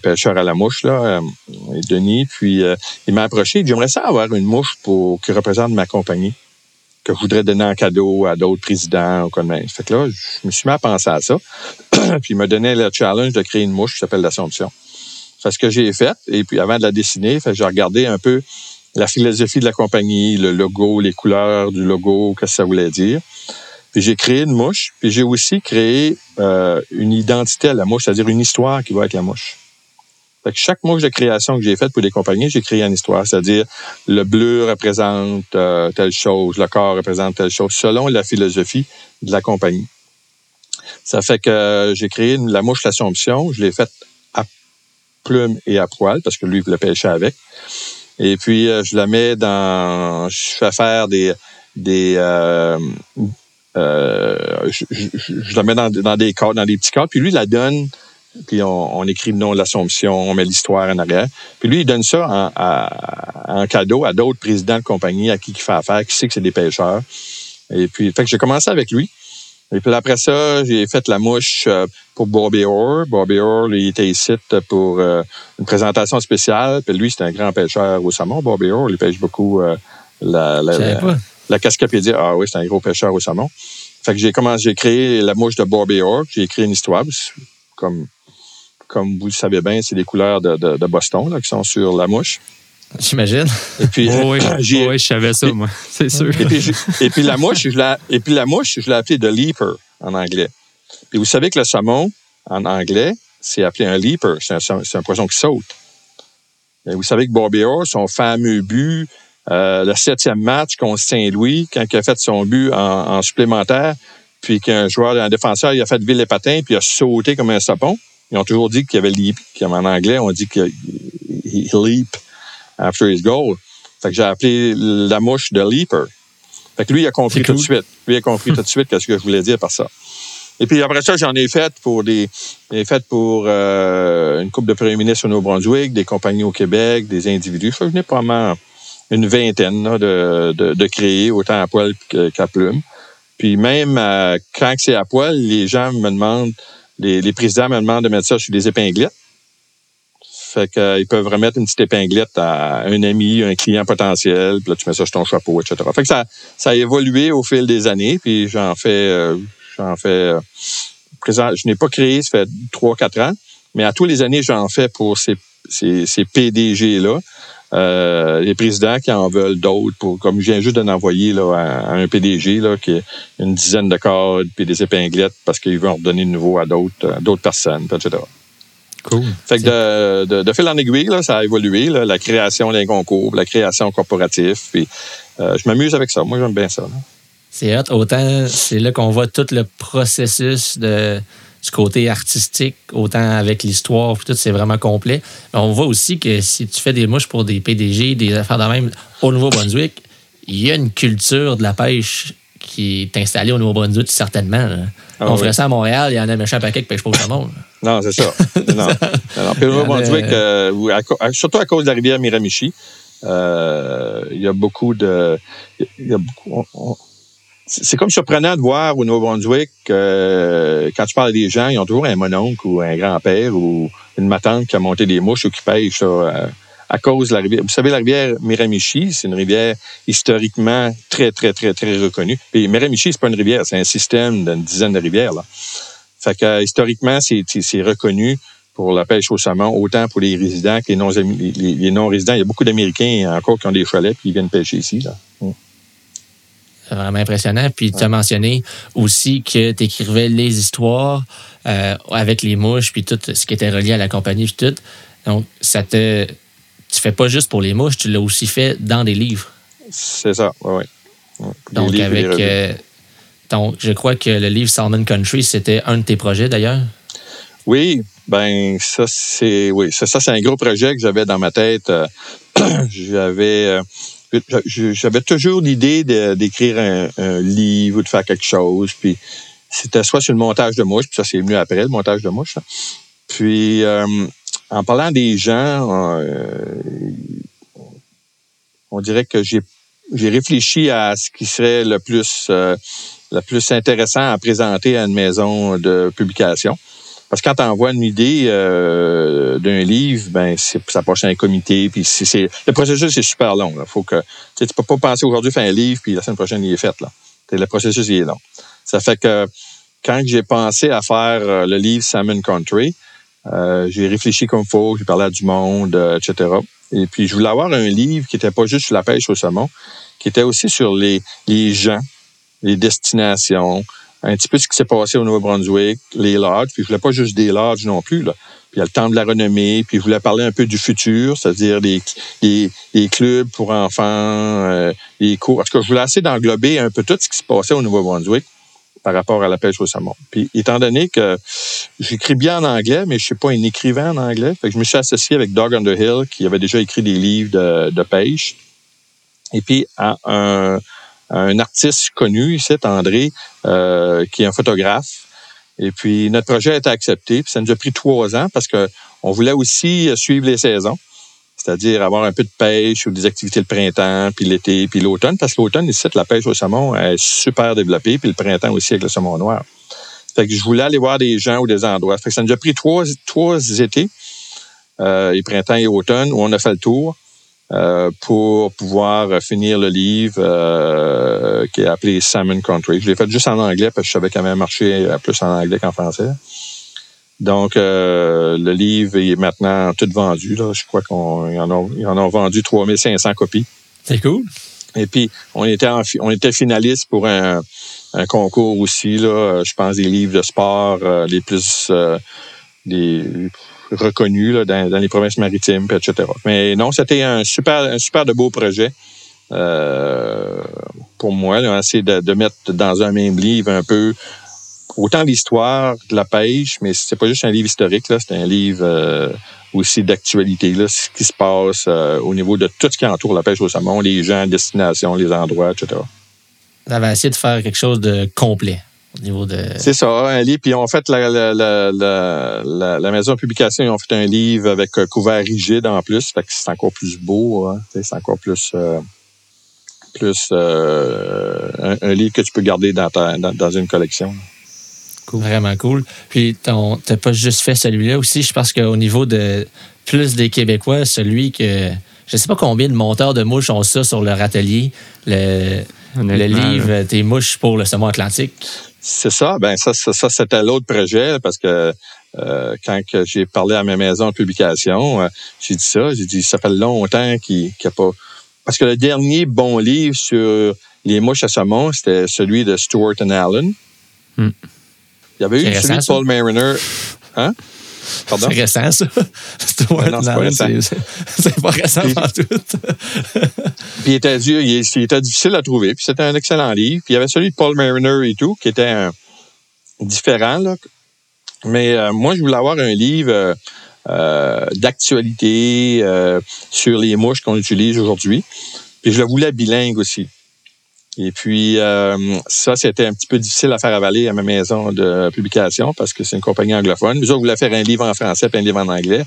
pêcheur à la mouche là, Denis. Puis il m'a approché, j'aimerais ça avoir une mouche pour qui représente ma compagnie que je voudrais donner en cadeau à d'autres présidents ou comme Fait que là, je me suis mis à penser à ça. puis il m'a donné le challenge de créer une mouche qui s'appelle l'Assomption. C'est ce que j'ai fait. Et puis, avant de la dessiner, j'ai regardé un peu la philosophie de la compagnie, le logo, les couleurs du logo, qu'est-ce que ça voulait dire. Puis j'ai créé une mouche. Puis j'ai aussi créé euh, une identité à la mouche, c'est-à-dire une histoire qui va avec la mouche. Fait que chaque mouche de création que j'ai faite pour des compagnies, j'ai créé une histoire, c'est-à-dire le bleu représente euh, telle chose, le corps représente telle chose, selon la philosophie de la compagnie. Ça fait que j'ai créé la mouche l'Assomption, je l'ai faite et à poil, parce que lui, il le pêcher avec. Et puis, euh, je la mets dans... Je fais faire des... des euh, euh, je, la mets dans, dans des dans des petits cadres. Puis lui, il la donne puis on, écrit le nom de l'Assomption, on met l'histoire en arrière. Puis lui, il donne ça en, cadeau à d'autres présidents de compagnie à qui il fait affaire, qui sait que c'est des pêcheurs. Et puis, fait que j'ai commencé avec lui. Et puis après ça, j'ai fait la mouche pour Bobby Orr. Bobby Orr, il était ici pour euh, une présentation spéciale. Puis lui, c'est un grand pêcheur au saumon. Bobby Orr, il pêche beaucoup euh, la, la, la, la cascapédie. Ah oui, c'est un gros pêcheur au saumon. Fait que j'ai commencé, j'ai créé la mouche de Bobby Orr. J'ai écrit une histoire. Comme, comme vous le savez bien, c'est des couleurs de, de, de Boston là, qui sont sur la mouche. J'imagine. Et puis, oui, je savais ça, moi, c'est sûr. Et puis, et puis, la mouche, je l'ai, et puis la mouche, je l'ai appelée The Leaper en anglais. Puis vous savez que le saumon, en anglais, c'est appelé un leaper. C'est un, un, poisson qui saute. Et vous savez que Bobby Orr, son fameux but, euh, le septième match contre Saint-Louis, quand il a fait son but en, supplémentaire, puis qu'un joueur, un défenseur, il a fait ville les patins, puis il a sauté comme un sapon. Ils ont toujours dit qu'il y avait leap. En anglais, on dit qu'il leap after his goal. Fait que j'ai appelé la mouche de Leaper. Fait que lui, il a compris tout de suite. Lui, il a compris tout de suite ce que je voulais dire par ça. Et puis après ça, j'en ai fait pour des, ai fait pour euh, une coupe de premiers ministres au Nouveau-Brunswick, des compagnies au Québec, des individus. Je venais probablement une vingtaine de, de, de, créer, autant à poil qu'à plume. Puis même euh, quand c'est à poil, les gens me demandent, les, les présidents me demandent de mettre ça sur des épinglettes. Fait qu'ils euh, peuvent remettre une petite épinglette à un ami, un client potentiel, puis là, tu mets ça sur ton chapeau, etc. Fait que ça, ça a évolué au fil des années, puis j'en fais, euh, j'en fais, euh, présent, je n'ai pas créé, ça fait trois, quatre ans, mais à tous les années, j'en fais pour ces ces, ces PDG-là. Euh, les présidents qui en veulent d'autres, pour, comme je viens juste d'en envoyer là, à, un PDG là, qui a une dizaine de corps puis des épinglettes parce qu'il veut en redonner de nouveau à d'autres, d'autres personnes, etc. Cool. Fait que de, de, de, fil en aiguille, là, ça a évolué, là, la création d'un concours, la création corporatif. Puis, euh, je m'amuse avec ça. Moi, j'aime bien ça. C'est hot. Autant, c'est là qu'on voit tout le processus de, du côté artistique, autant avec l'histoire, tout, c'est vraiment complet. on voit aussi que si tu fais des mouches pour des PDG, des affaires de même au Nouveau-Brunswick, il y a une culture de la pêche qui est installée au Nouveau-Brunswick, certainement. Ah on ferait ça à Montréal, il y en a un méchant paquet qui pêche pas au monde. Non, c'est ça. non. au Nouveau-Brunswick, euh, surtout à cause de la rivière Miramichi, euh, il y a beaucoup de. Il y a beaucoup, c'est comme surprenant de voir au Nouveau-Brunswick, euh, quand tu parles des gens, ils ont toujours un mononcle ou un grand-père ou une matante qui a monté des mouches ou qui pêche euh, à cause de la rivière. Vous savez, la rivière Miramichi, c'est une rivière historiquement très, très, très, très reconnue. Et Miramichi, c'est pas une rivière, c'est un système d'une dizaine de rivières. Là. Fait que historiquement, c'est reconnu pour la pêche au saumon, autant pour les résidents que les non-résidents. Il y a beaucoup d'Américains encore qui ont des chalets et qui viennent pêcher ici. Là. Mm. Vraiment impressionnant. Puis tu as mentionné aussi que tu écrivais les histoires euh, avec les mouches, puis tout ce qui était relié à la compagnie, puis tout. Donc, ça te. Tu fais pas juste pour les mouches, tu l'as aussi fait dans des livres. C'est ça, oui, oui. Donc, avec. Euh, donc, je crois que le livre Salmon Country, c'était un de tes projets d'ailleurs. Oui, ben ça c'est oui, ça, ça c'est un gros projet que j'avais dans ma tête. Euh, j'avais j'avais toujours l'idée d'écrire un, livre ou de faire quelque chose. Puis c'était soit sur le montage de mouches, puis ça c'est venu après le montage de mouches. Puis euh, en parlant des gens, euh, on dirait que j'ai j'ai réfléchi à ce qui serait le plus euh, le plus intéressant à présenter à une maison de publication. Parce que quand tu envoies une idée euh, d'un livre, ben ça passe à un comité. Puis c'est, le processus est super long. Là. Faut que tu peux pas penser aujourd'hui faire un livre puis la semaine prochaine il est fait là. Le processus il est long. Ça fait que quand j'ai pensé à faire euh, le livre Salmon Country, euh, j'ai réfléchi comme faut, j'ai parlé à du monde, etc. Et puis je voulais avoir un livre qui était pas juste sur la pêche au saumon, qui était aussi sur les, les gens, les destinations, un petit peu ce qui s'est passé au Nouveau-Brunswick, les lodges, puis je voulais pas juste des lodges non plus, là. Puis il y a le temps de la renommée, puis je voulais parler un peu du futur, c'est-à-dire des, des, clubs pour enfants, euh, les cours. En tout cas, je voulais essayer d'englober un peu tout ce qui se passait au Nouveau-Brunswick par rapport à la pêche au saumon. Puis étant donné que j'écris bien en anglais, mais je suis pas un écrivain en anglais, fait que je me suis associé avec Doug Underhill, qui avait déjà écrit des livres de, de pêche. Et puis à un un artiste connu ici, André, euh, qui est un photographe. Et puis, notre projet a été accepté. Puis ça nous a pris trois ans parce que on voulait aussi suivre les saisons, c'est-à-dire avoir un peu de pêche ou des activités le printemps, puis l'été, puis l'automne, parce que l'automne, ici, la pêche au saumon est super développée, puis le printemps aussi avec le saumon noir. Fait que je voulais aller voir des gens ou des endroits. Fait que ça nous a pris trois, trois étés, euh, et printemps et automne, où on a fait le tour. Euh, pour pouvoir finir le livre euh, qui est appelé Salmon Country. Je l'ai fait juste en anglais parce que je savais qu'il avait marché plus en anglais qu'en français. Donc, euh, le livre est maintenant tout vendu. Là. Je crois qu'on en, a, en a vendu 3500 copies. C'est cool. Et puis, on était, on était finaliste pour un, un, concours aussi. Là, je pense des livres de sport les plus... des reconnu dans, les provinces maritimes, etc. Mais non, c'était un super, un super de beau projet. Euh, pour moi, là, essayer de, de, mettre dans un même livre un peu autant l'histoire de la pêche, mais c'est pas juste un livre historique, là, c'est un livre euh, aussi d'actualité, là, ce qui se passe euh, au niveau de tout ce qui entoure la pêche au saumon, les gens, les destinations, les endroits, etc. Vous avez essayé de faire quelque chose de complet niveau de. C'est ça, un livre. Puis on fait la, la, la, la, maison de publication, ils ont fait un livre avec un couvert rigide en plus. Fait que c'est encore plus beau. Hein, c'est encore plus. Euh, plus euh, un, livre que tu peux garder dans, ta, dans, une collection. Vraiment cool. Puis, tu n'as pas juste fait celui-là aussi. Je pense qu'au niveau de plus des Québécois, celui que. Je ne sais pas combien de monteurs de mouches ont ça sur leur atelier. Le, le livre Tes mouches pour le saumon atlantique. C'est ça. Ben ça, ça, c'était l'autre projet parce que euh, quand j'ai parlé à ma maison de publication, euh, j'ai dit ça. J'ai dit ça fait longtemps qu'il n'y a pas. Parce que le dernier bon livre sur les mouches à saumon, c'était celui de Stuart and Allen. Hmm. Il y avait eu celui de Paul Mariner. Hein? C'est récent, ça. c'est pas récent. C'est pas récent en tout. puis il était, il, était difficile à trouver. Puis c'était un excellent livre. Puis il y avait celui de Paul Mariner et tout, qui était différent. Là. Mais euh, moi, je voulais avoir un livre euh, euh, d'actualité sur les mouches qu'on utilise aujourd'hui. Puis je le voulais bilingue aussi. Et puis, euh, ça, c'était un petit peu difficile à faire avaler à ma maison de publication parce que c'est une compagnie anglophone. Nous autres voulaient faire un livre en français et un livre en anglais.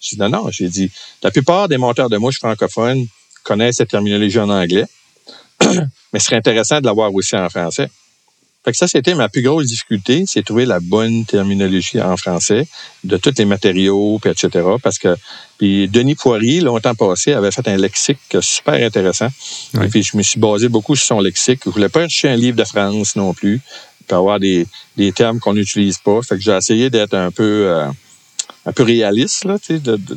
J'ai dit non, non. J'ai dit, la plupart des monteurs de mouches francophones connaissent cette terminologie en anglais, mais ce serait intéressant de l'avoir aussi en français. Fait que ça, c'était ma plus grosse difficulté, c'est trouver la bonne terminologie en français de tous les matériaux, puis etc. Parce que puis Denis Poirier, longtemps passé, avait fait un lexique super intéressant. Et puis je me suis basé beaucoup sur son lexique. Je voulais pas chercher un livre de France non plus, pour avoir des, des termes qu'on n'utilise pas. Fait que j'ai essayé d'être un peu euh, un peu réaliste, là, tu sais, de, de,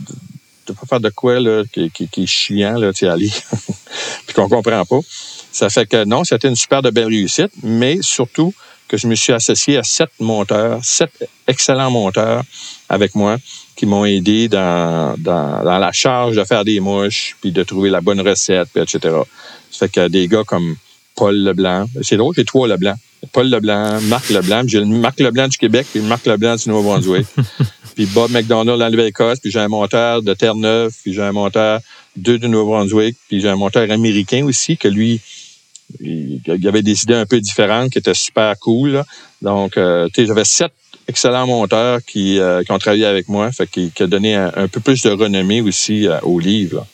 de, pas faire de quoi là, qui, est chiant là, lire, puis qu'on comprend pas. Ça fait que non, c'était une super de belle réussite, mais surtout que je me suis associé à sept monteurs, sept excellents monteurs avec moi qui m'ont aidé dans, dans, dans, la charge de faire des mouches, puis de trouver la bonne recette, puis etc. Ça fait que des gars comme Paul Leblanc, c'est drôle, j'ai trois Leblanc. Paul Leblanc, Marc Leblanc, j'ai le Marc Leblanc du Québec, puis Marc Leblanc du Nouveau-Brunswick. puis Bob McDonald en Nouvelle-Écosse, puis j'ai un monteur de Terre-Neuve, puis j'ai un monteur de du Nouveau-Brunswick, puis j'ai un monteur américain aussi, que lui, il avait des idées un peu différentes qui étaient super cool. Donc, euh, tu sais, j'avais sept excellents monteurs qui, euh, qui ont travaillé avec moi, fait qui, qui a donné un, peu plus de renommée aussi euh, au livre.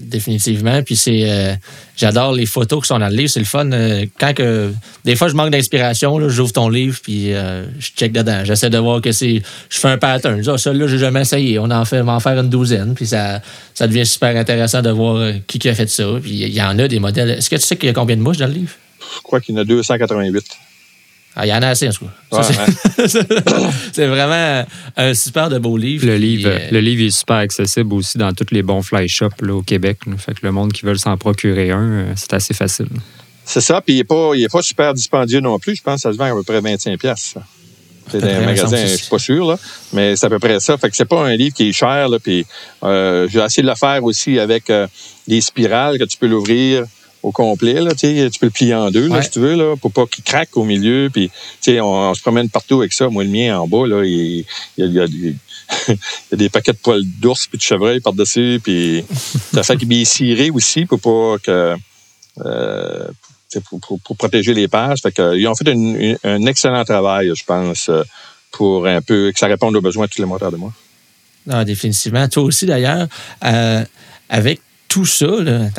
Définitivement. Puis c'est, euh, j'adore les photos qui sont dans le livre. C'est le fun. Euh, quand que, des fois, je manque d'inspiration, j'ouvre ton livre puis euh, je check dedans. J'essaie de voir que c'est, je fais un pattern. Ah, celui-là, j'ai jamais essayé. On en fait, va en faire une douzaine. Puis ça, ça devient super intéressant de voir qui, qui a fait ça. Puis il y en a des modèles. Est-ce que tu sais qu'il y a combien de mouches dans le livre? Je crois qu'il y en a 288. Ah, il y en a assez, en tout cas. c'est vraiment un super de beau livre. Le, livre euh, le livre est super accessible aussi dans tous les bons fly shops au Québec. Fait que le monde qui veut s'en procurer un, euh, c'est assez facile. C'est ça, puis il n'est pas, pas super dispendieux non plus. Je pense que ça se vend à peu près 25 pièces. C'est dans un magasin, je suis pas sûr, là, mais c'est à peu près ça. Fait que c'est pas un livre qui est cher. Là, puis euh, j'ai essayé de le faire aussi avec des spirales que tu peux l'ouvrir au complet. Là, tu peux le plier en deux, là, si tu veux, là, pour pas qu'il craque au milieu. Puis, on, on se promène partout avec ça. Moi, le mien, en bas, là, il, il, y, a, il y, a, des paquets de poils d'ours puis de chevreuil par-dessus. Puis, ça fait qu'il est ciré aussi pour pas que... Euh, pour, pour, pour, protéger les pages. Fait que, ils ont fait un excellent travail, je pense, pour un peu que ça réponde aux besoins de tous les moteurs de moi. Ah, définitivement. Toi aussi, d'ailleurs, euh, avec tout ça, là,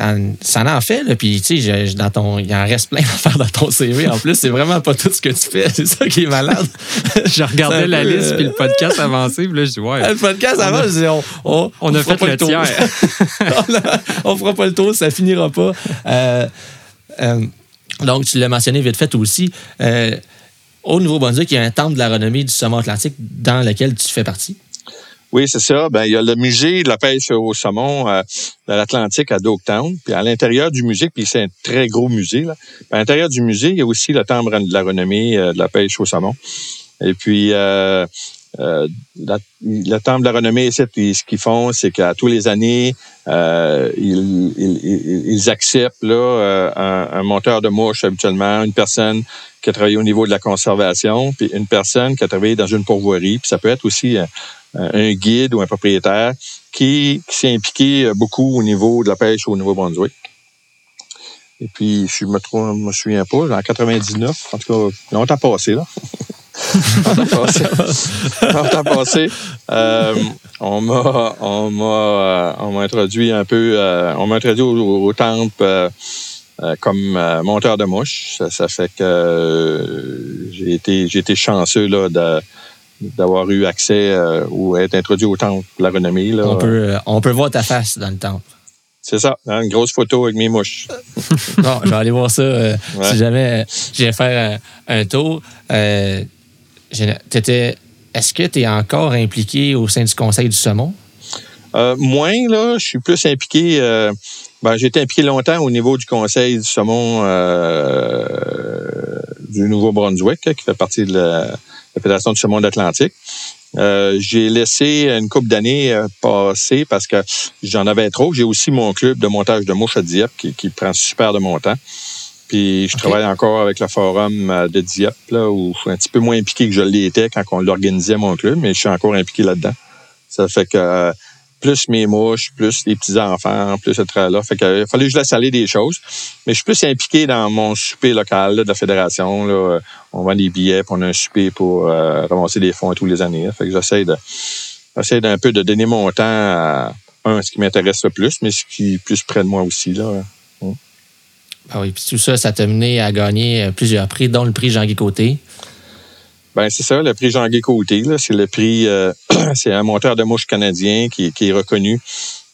ça en fait. Là, puis, tu sais, dans ton, il en reste plein d'affaires dans ton CV. En plus, c'est vraiment pas tout ce que tu fais. C'est ça qui est malade. je regardais la liste, puis le podcast avancé, puis là, je dis, ouais. Le podcast avance, je dis, on, on, on, a fait le, tiers. on, fera pas le tour, ça finira pas. Euh, euh, donc, tu l'as mentionné vite fait aussi. Euh, au Nouveau-Brunswick, il y a un temple de la renommée du saumon atlantique dans lequel tu fais partie. Oui, c'est ça. Ben, il y a le musée de la pêche au saumon euh, de l'Atlantique à Dogtown. Puis à l'intérieur du musée, puis c'est un très gros musée. Là. à l'intérieur du musée, il y a aussi le temple de la renommée euh, de la pêche au saumon. Et puis euh, euh le temple de la renommée, ce qu'ils font, c'est qu'à tous les années, ils, ils, ils, acceptent là, un, un, monteur de mouches habituellement, une personne qui a travaillé au niveau de la conservation, puis une personne qui a travaillé dans une pourvoirie. Puis ça peut être aussi euh, un guide ou un propriétaire qui, s'est impliqué euh, beaucoup au niveau de la pêche au Nouveau-Brunswick. Et puis, je me, trouve, me souviens pas, en 99, en tout cas, longtemps passé, là. longtemps passé. longtemps passé. Euh, on m'a, on m'a, on m'a introduit un peu, on m'a introduit au, temple comme monteur de mouches. Ça, fait que j'ai été, j'ai été chanceux là de d'avoir eu accès euh, ou être introduit au temple de la renommée. Là. On, peut, euh, on peut voir ta face dans le temple. C'est ça, hein, une grosse photo avec mes mouches. bon, je vais aller voir ça euh, si jamais je viens faire un, tour. Euh, est-ce que tu es encore impliqué au sein du Conseil du saumon? Moins, là. Je suis plus impliqué. Ben, j'ai été impliqué longtemps au niveau du Conseil du saumon du Nouveau-Brunswick, qui fait partie de la, Fédération du saumon de l'Atlantique. Euh, j'ai laissé une couple d'années euh, passer parce que j'en avais trop. J'ai aussi mon club de montage de mouches à Dieppe qui, prend super de mon temps. Puis je travaille encore avec le forum euh, de Dieppe, là, où je suis un petit peu moins impliqué que je l'étais quand on l'organisait mon club, mais je suis encore impliqué là-dedans. Ça fait que plus mes mouches, plus les petits-enfants, plus ce travail-là. Fait qu'il fallait que je laisse aller des choses. Mais je suis plus impliqué dans mon souper local de la fédération. Là. On vend des billets, puis on a un souper pour euh, ramasser des fonds tous les années. Fait que j'essaie de j'essaie d'un peu de donner mon temps à un, ce qui m'intéresse le plus, mais ce qui est plus près de moi aussi. Là. Ah oui, puis tout ça, ça t'a mené à gagner euh, plusieurs prix, dont le prix Jean-Guy Côté. Ben c'est ça, le prix Jean-Guy Côté. C'est le prix, euh, c'est un monteur de mouches canadien qui, est reconnu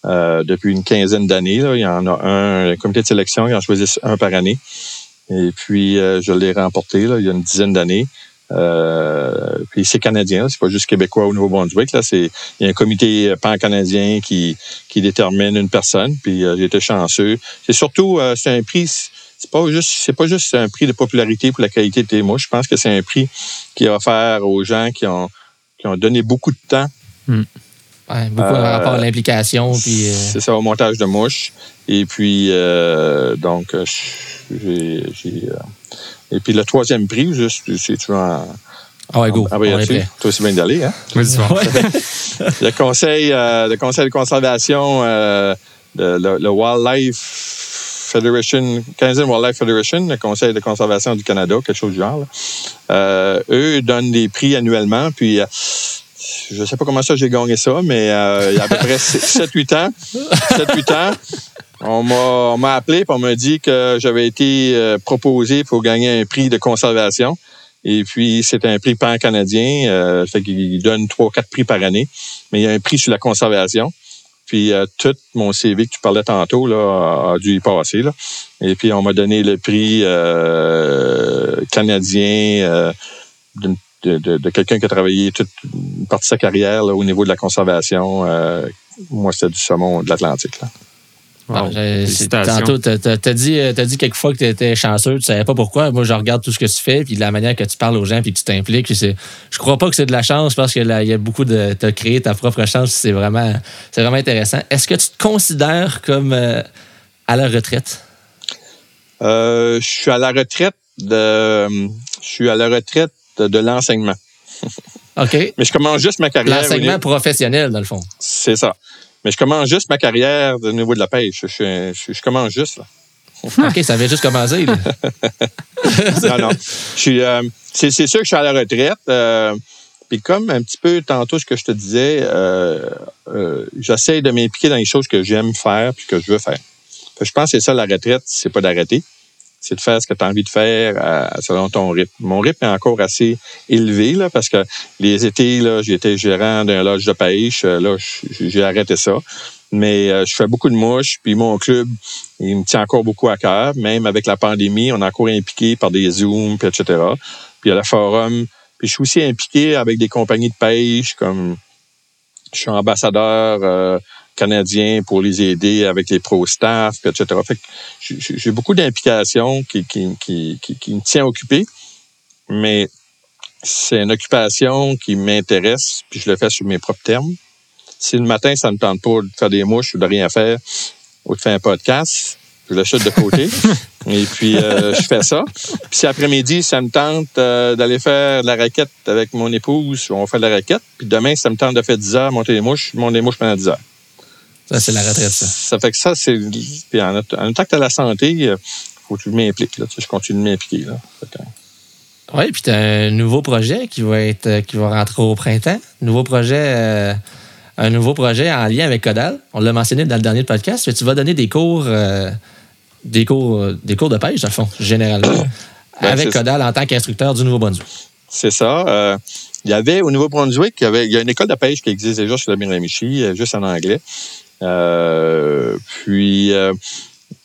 euh, depuis une quinzaine d'années. Il y en a un, le comité de sélection, qui en choisit un par année. Et puis, euh, je l'ai remporté là, il y a une dizaine d'années. puis c'est canadien, c'est pas juste québécois au Nouveau-Brunswick. Là, c'est il y a un comité pan-canadien qui qui détermine une personne. Puis j'ai été chanceux. C'est surtout c'est un prix c'est pas juste c'est pas juste un prix de popularité pour la qualité de tes mouches. Je pense que c'est un prix qui est offert aux gens qui ont qui ont donné beaucoup de temps. Hmm. beaucoup en rapport à euh, l'implication. Puis, euh, C'est ça, au montage de mouches. Et puis, euh, donc, j'ai. et puis, le troisième prix, juste, c'est-tu en. Ah ouais, go. Ah, Toi, c'est bien d'aller, hein? Oui, le, conseil, le conseil de conservation, le, le Wildlife Federation, Canadian Wildlife Federation, le Conseil de conservation du Canada, quelque chose du genre. Euh, eux donnent des prix annuellement, puis euh, je ne sais pas comment ça j'ai gagné ça, mais euh, il y a à peu près 7-8 ans, 7-8 ans, on m'a appelé et on m'a dit que j'avais été proposé pour gagner un prix de conservation. Et puis, c'est un prix pan-canadien, euh, fait qu'il donne trois, quatre prix par année. Mais il y a un prix sur la conservation. Puis euh, tout mon CV que tu parlais tantôt là, a, dû y passer. Là. Et puis on m'a donné le prix euh, canadien euh, de, quelqu'un qui a travaillé toute une partie de sa carrière au niveau de la conservation. moi, c'était du saumon de l'Atlantique. Wow. tantôt, tu as, dit, euh, as dit quelques fois que tu étais chanceux, tu savais pas pourquoi. Moi, je regarde tout ce que tu fais, puis de la manière que tu parles aux gens, puis que tu t'impliques. Je crois pas que c'est de la chance parce qu'il y a beaucoup de. Tu as créé ta propre chance, c'est vraiment, vraiment intéressant. Est-ce que tu te considères comme euh, à la retraite? Euh, je suis à la retraite de. Je suis à la retraite de, l'enseignement. OK. Mais je commence juste ma carrière. L'enseignement professionnel, dans le fond. C'est ça. Mais je commence juste ma carrière au niveau de la pêche. Je, je, commence juste, là. OK, ça avait juste commencé. non, non. Euh, c'est, sûr que je suis à la retraite. Euh, puis comme un petit peu tantôt ce que je te disais, euh, j'essaie de m'impliquer dans les choses que j'aime faire puis que je veux faire. je pense que c'est ça la retraite, c'est pas d'arrêter c'est de faire ce que tu as envie de faire euh, selon ton rythme. Mon rythme est encore assez élevé là, parce que les étés, là, j'étais gérant d'un lodge de pêche. Euh, là, j'ai arrêté ça. Mais euh, je fais beaucoup de mouches, puis mon club, il me tient encore beaucoup à cœur. Même avec la pandémie, on est encore impliqué par des Zooms, puis etc. Puis à la forum. Puis je suis aussi impliqué avec des compagnies de pêche, comme je suis ambassadeur canadiens pour les aider avec les pro-staff, etc. Fait j'ai beaucoup d'implications qui, qui, qui, qui, me tient occupé, mais c'est une occupation qui m'intéresse, puis je le fais sur mes propres termes. Si le matin, ça ne me tente pas de faire des mouches ou de rien faire, ou de faire un podcast, je le chute de côté. et puis, euh, je fais ça. Puis si après-midi, ça me tente euh, d'aller faire de la raquette avec mon épouse, on fait de la raquette. Puis demain, ça me tente de faire 10 heures, monter des mouches, je monte des mouches pendant 10 heures. Ça, c'est la retraite, ça. Ça fait que ça, c'est. Puis en, en tant que tu la santé, il euh, faut que tu m'impliques. Là. Tu sais, je continue de m'impliquer. Là. Oui, puis tu as un nouveau projet qui va être euh, qui va rentrer au printemps. Nouveau projet, euh, un nouveau projet en lien avec Codal. On l'a mentionné dans le dernier podcast. Tu vas donner des cours, des cours, des cours de pêche, dans le fond, généralement, ben, avec Codal en tant qu'instructeur du Nouveau-Brunswick. C'est ça. il y avait au Nouveau-Brunswick, il y, avait, il y a une école de pêche qui existe déjà sur la Miramichi, juste en anglais. Puis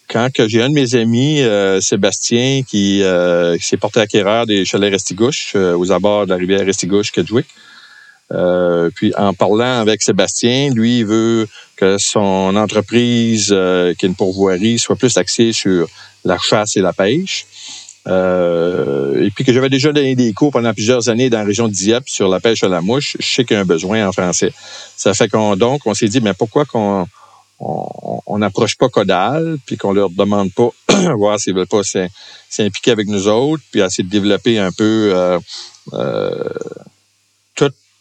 quand j'ai un de mes amis, Sébastien, qui, s'est porté acquéreur des chalets Restigouche aux abords de la rivière Restigouche, Kedgewick, euh, puis en parlant avec Sébastien, lui, il veut que son entreprise, euh, qui est une pourvoirie, soit plus axée sur la chasse et la pêche. Euh, et puis que j'avais déjà donné des cours pendant plusieurs années dans la région de Dieppe sur la pêche à la mouche. Je sais qu'il y a un besoin en français. Ça fait qu'on donc on s'est dit, mais pourquoi qu'on on n'approche pas Codal, puis qu'on leur demande pas voir s'ils veulent pas s'impliquer avec nous autres, puis essayer de développer un peu euh, euh,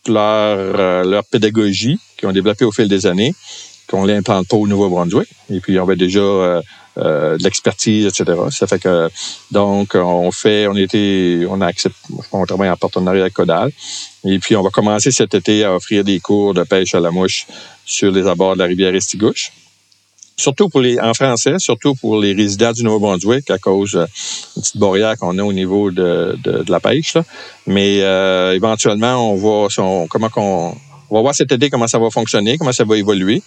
leur, euh, leur pédagogie qu'ils ont développée au fil des années, qu'on l'implante pas au Nouveau-Brunswick. Et puis, on avait déjà euh, l'expertise, etc. Ça fait que, donc, on fait, on était, on a accepté, on travaille en partenariat avec Codal. Et puis, on va commencer cet été à offrir des cours de pêche à la mouche sur les abords de la rivière Estigouche surtout pour les en français, surtout pour les résidents du Nouveau-Brunswick à cause d'une petite barrière qu'on a au niveau de, la pêche. Mais euh, éventuellement, on va comment on va voir cet été comment ça va fonctionner, comment ça va évoluer.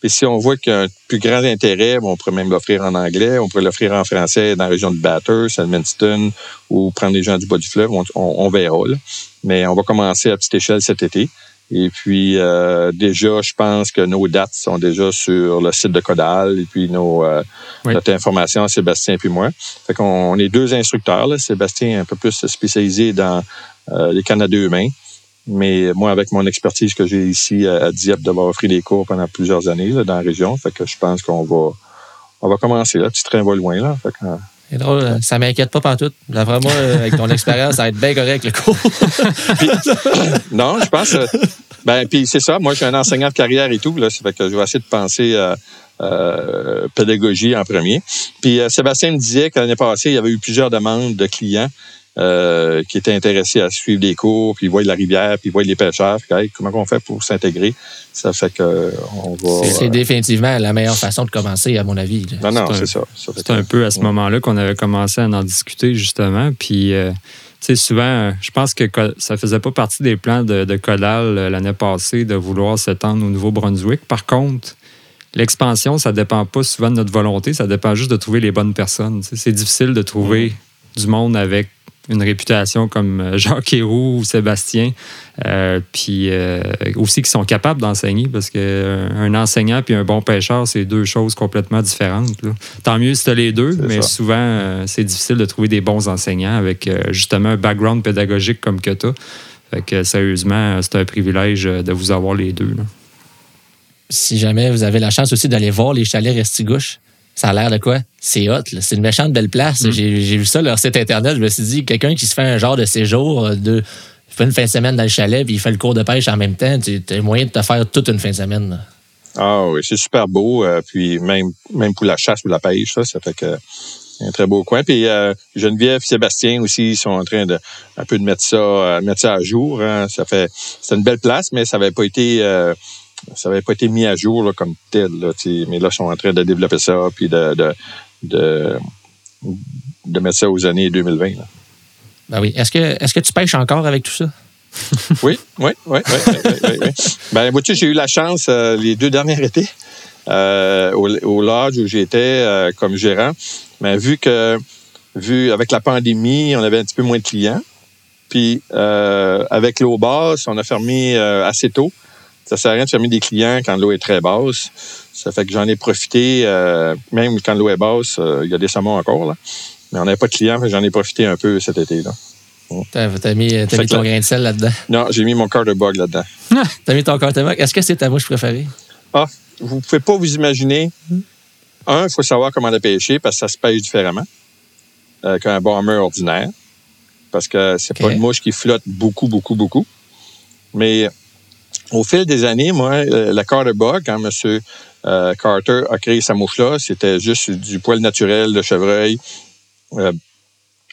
Puis si on voit qu'il y a un plus grand intérêt, on pourrait même l'offrir en anglais, on pourrait l'offrir en français dans la région de Bathurst, Edmundston, ou prendre des gens du bas du fleuve, on, on verra. Là. Mais on va commencer à petite échelle cet été. Et puis euh, déjà, je pense que nos dates sont déjà sur le site de Codal et puis nos euh, notre information, Sébastien et puis moi. Fait qu'on est deux instructeurs. Là. Sébastien est un peu plus spécialisé dans euh, les Canadiens humains. Mais moi, avec mon expertise que j'ai ici à Dieppe, d'avoir offert des cours pendant plusieurs années là, dans la région, fait que je pense qu'on va on va commencer. Là. Petit train va loin. Là. Fait que, c'est drôle, ça m'inquiète pas partout. Vraiment, avec ton expérience, ça va être bien correct le cours. non, je pense. ben, puis c'est ça. Moi, je suis un enseignant de carrière et tout. Là, ça fait que je vais essayer de penser à euh, pédagogie en premier. Puis euh, Sébastien me disait que l'année passée, il y avait eu plusieurs demandes de clients euh, qui étaient intéressés à suivre des cours, puis ils voient la rivière, puis ils voient les pêcheurs. Puis, comment on fait pour s'intégrer? Ça fait que on va. C'est euh, définitivement la meilleure façon de commencer, à mon avis. Non, non, c'est ça. C'est un peu à ce moment-là qu'on avait commencé à en discuter, justement. Puis. Euh, tu sais, souvent, je pense que ça faisait pas partie des plans de, de Codal l'année passée de vouloir s'étendre au Nouveau-Brunswick. Par contre, l'expansion, ça dépend pas souvent de notre volonté, ça dépend juste de trouver les bonnes personnes. C'est difficile de trouver du monde avec une réputation comme euh, Jacques Héroux ou Sébastien, euh, puis euh, aussi qui sont capables d'enseigner parce qu'un enseignant puis un bon pêcheur, c'est deux choses complètement différentes. Tant mieux si tu as les deux, mais souvent, c'est difficile de trouver des bons enseignants avec justement un background pédagogique comme que tu as. Fait que sérieusement, c'est un privilège de vous avoir les deux. Si jamais vous avez la chance aussi d'aller voir les chalets Restigouche, ça a l'air de quoi? C'est hot. C'est une méchante belle place. Mm. J'ai vu ça, leur site Internet. Je me suis dit, quelqu'un qui se fait un genre de séjour, euh, de, fait une fin de semaine dans le chalet, puis il fait le cours de pêche en même temps, tu as moyen de te faire toute une fin de semaine. Ah oui, c'est super beau. Euh, puis même, même pour la chasse ou la pêche, ça, ça fait que un très beau coin. Puis euh, Geneviève, Sébastien aussi, ils sont en train de un peu de mettre ça, mettre ça à jour. Hein. Ça fait, c'est une belle place, mais ça n'avait pas été ça n'avait pas été mis à jour comme tel. mais là, ils sont en train de développer ça puis de, de, de, mettre ça aux années 2020. Ben oui. Est-ce que, est que tu pêches encore avec tout ça? oui, oui, oui, oui, oui, Ben, vois-tu, j'ai eu la chance euh, les deux derniers étés euh, au, au, lodge où j'étais euh, comme gérant. Mais vu que, vu avec la pandémie, on avait un petit peu moins de clients. Puis avec l'eau basse, on a fermé assez tôt. Ça sert à rien de fermer des clients quand l'eau est très basse. Ça fait que j'en ai profité, euh, même quand l'eau est basse, euh, il y a des saumons encore, là. Mais on n'avait pas de clients, j'en ai profité un peu cet été, là. T'as mis, as mis ton grain de sel là-dedans? Non, j'ai mis mon bug là-dedans. T'as mis ton bug. Est-ce que c'est ta mouche préférée? Ah, vous pouvez pas vous imaginer. Un, il faut savoir comment la pêcher parce que ça se pêche différemment euh, qu'un bomber ordinaire. Parce que c'est pas une mouche qui flotte beaucoup, beaucoup, beaucoup. Mais au fil des années, moi, euh, la Carter Bug, quand M. Euh, Carter a créé sa mouche-là, c'était juste du poil naturel de chevreuil, euh,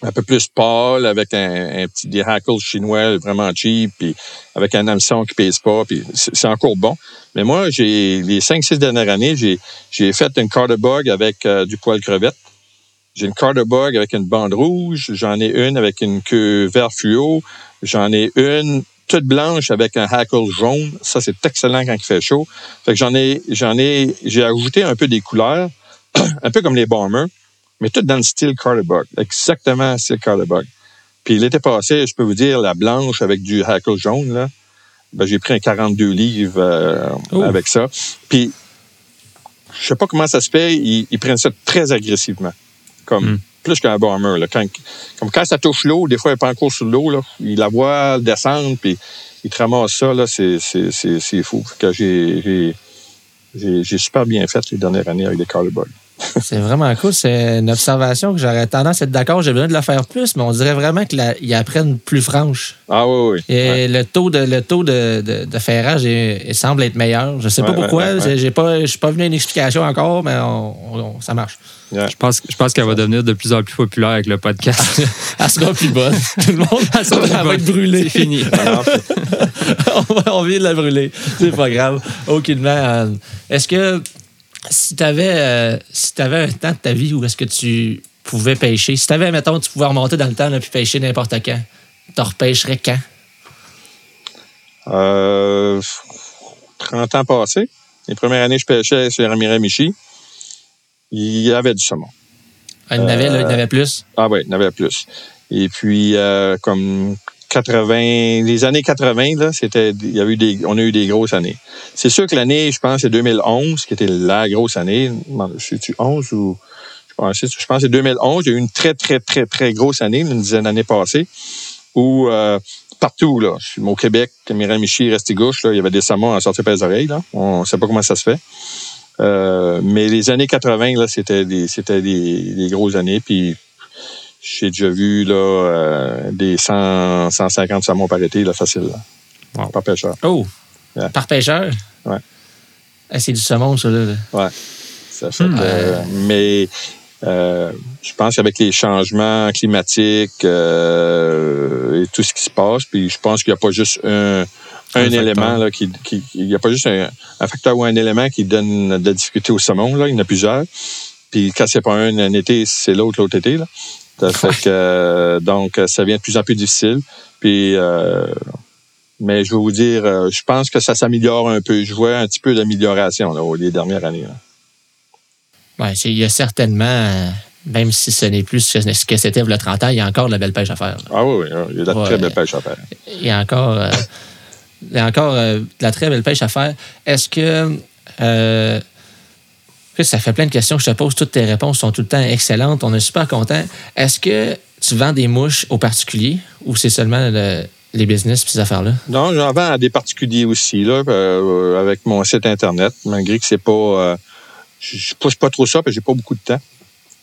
un peu plus pâle, avec un, des chinois vraiment cheap, puis avec un hameçon qui pèse pas, puis c'est encore bon. Mais moi, les cinq, six dernières années, j'ai fait une Carter Bug avec du poil crevette. J'ai une Carter Bug avec une bande rouge. J'en ai une avec une queue vert fluo. J'en ai une toute blanche avec un hackle jaune. Ça, c'est excellent quand il fait chaud. Fait que j'en ai, j'en ai, j'ai ajouté un peu des couleurs, un peu comme les bombers, mais tout dans le style Carlebug. Exactement le style Carlebug. Puis l'été passé, je peux vous dire, la blanche avec du hackle jaune, là, ben, j'ai pris un 42 livres euh, avec ça. Puis, je sais pas comment ça se fait, ils, prennent ça très agressivement. Comme, hmm. Plus qu'un bomber. Là. Quand, comme quand ça touche l'eau, des fois, il pas encore sous l'eau, là. Il la voit descendre, puis il te ramasse ça, c'est, fou. J'ai, super bien fait les dernières années avec des Carlebug. C'est vraiment cool. C'est une observation que j'aurais tendance à être d'accord. J'ai besoin de la faire plus, mais on dirait vraiment qu'ils apprennent plus franche. Ah oui, oui. Et le taux de, le taux de, de, ferrage il semble être meilleur. Je ne sais pas pourquoi. Je ne suis pas venu à une explication encore, mais ça marche. Je pense, je pense qu'elle va devenir de plus en plus populaire avec le podcast. elle sera plus bonne. Tout le monde elle, va être brûlée. C'est fini. on, vient de la brûler. C'est pas grave. Aucunement. Euh, est-ce que si tu avais, euh, si avais un temps de ta vie où est-ce que tu pouvais pêcher, si tu avais, mettons, tu pouvais remonter dans le temps et puis pêcher n'importe quand, tu repêcherais quand? Euh, 30 ans passés. Les premières années, je pêchais sur Miramichi. Il y avait du saumon. Ah, il y en avait, là, il y en avait plus? Ah oui, il y en avait plus. Et puis, euh, comme 80, les années 80, là, c'était, il y a eu des, on a eu des grosses années. C'est sûr que l'année, je pense, c'est 2011, qui était la grosse année. Je tu 11 ou, je pense, je c'est 2011. Il y a eu une très, très, très, très grosse année, une dizaine d'années passées, où, euh, partout, là, au Québec, Miramichi, Restigouche, là, il y avait des saumons à sortir par les oreilles, là. On sait pas comment ça se fait. Euh, mais les années 80, là, c'était des, c'était des grosses années, puis j'ai déjà vu là, euh, des 100, 150 saumons par été, là, facile. Par pêcheur. Oh! Par pêcheur? Ouais. Ah, c'est du saumon, ça, là. Ouais. Ça fait hmm. mais euh, je pense qu'avec les changements climatiques euh, et tout ce qui se passe, puis je pense qu'il n'y a pas juste un, un, élément là, qui, il n'y a pas juste un, facteur ou un élément qui donne de la difficulté au saumon, là, il y en a plusieurs. Puis quand c'est pas un, un été, c'est l'autre l'autre été. Là. Ça fait que, euh, donc, ça devient de plus en plus difficile. Puis, euh, mais je vais vous dire, euh, je pense que ça s'améliore un peu. Je vois un petit peu d'amélioration au les dernières années. Oui, il y a certainement, même si ce n'est plus ce que c'était le 30 ans, il y a encore de la belle pêche à faire. Ah oui, oui, il y a de la très belle pêche à faire. Il y a encore, il y a encore de la très belle pêche à faire. Est-ce que ça fait plein de questions que je te pose. Toutes tes réponses sont tout le temps excellentes. On est super content. Est-ce que tu vends des mouches aux particuliers ou c'est seulement les business et ces affaires-là? Non, j'en vends à des particuliers aussi, là, euh, avec mon site Internet, malgré que c'est pas. Euh, je pousse pas trop ça parce que j'ai pas beaucoup de temps.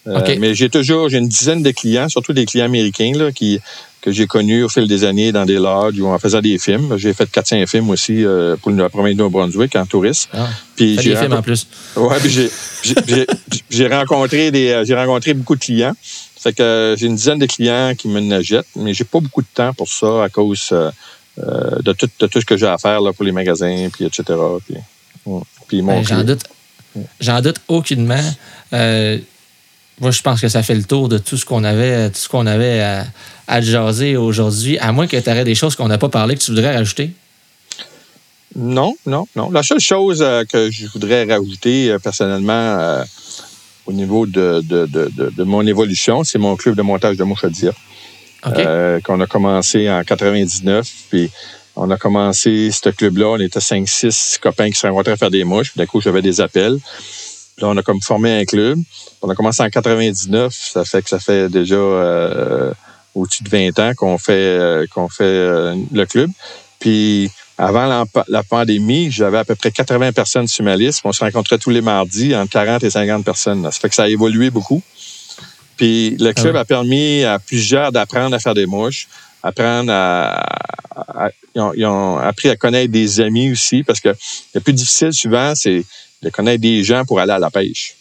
Euh, mais j'ai toujours, j'ai une dizaine de clients, surtout des clients américains, là, qui, que j'ai connus au fil des années dans des lodges ou en faisant des films. J'ai fait 4-5 films aussi euh, pour la première de Brunswick en touriste. Ah, puis j'ai des films en plus. Ouais, puis j'ai rencontré des euh, j'ai rencontré beaucoup de clients. Fait que j'ai une dizaine de clients qui me jettent, mais j'ai pas beaucoup de temps pour ça à cause euh, de, tout, de tout ce que j'ai à faire là, pour les magasins, puis etc. Puis, puis mon ben, J'en doute, j'en doute aucunement. Moi, je pense que ça fait le tour de tout ce qu'on avait, tout ce qu'on avait à, à jaser aujourd'hui, à moins que tu aurais des choses qu'on n'a pas parlé que tu voudrais rajouter? Non, non, non. La seule chose euh, que je voudrais rajouter euh, personnellement euh, au niveau de, de, mon évolution, c'est mon club de montage de mouches à qu'on a commencé en 99. Puis on a commencé ce club-là. On était 5-6 copains qui se rencontraient à faire des mouches. Puis d'un coup, j'avais des appels. Là, on a comme formé un club. On a commencé en 99. Ça fait que ça fait déjà au-dessus de 20 ans qu'on fait, euh, qu'on fait euh, le club. Puis avant la, pandémie, j'avais à peu près 80 personnes sur ma liste. On se rencontrait tous les mardis, entre 40 et 50 personnes. Ça fait que ça a évolué beaucoup. Puis le ah club a permis à plusieurs d'apprendre à faire des mouches, apprendre à, ils, ont, appris à connaître des amis aussi, parce que le plus difficile souvent, c'est de connaître des gens pour aller à la pêche.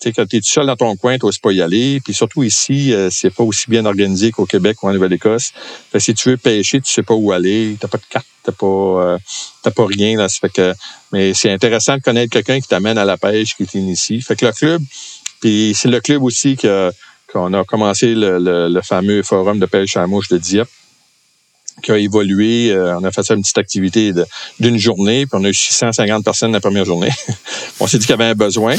Tu sais, quand tu es tout seul dans ton coin, tu n'oses pas y aller. Puis surtout ici, euh, c'est pas aussi bien organisé qu'au Québec ou en Nouvelle-Écosse. Fait si tu veux pêcher, tu sais pas où aller. T'as pas de carte, t'as pas, euh, pas rien. Là. fait que, mais c'est intéressant de connaître quelqu'un qui t'amène à la pêche, qui t'initie. Fait que le club, puis c'est le club aussi qu'on a commencé le, fameux forum de pêche à mouche de Dieppe. Qui a évolué. Euh, on a fait ça une petite activité d'une journée, puis on a eu 650 personnes la première journée. on s'est dit qu'il y avait un besoin.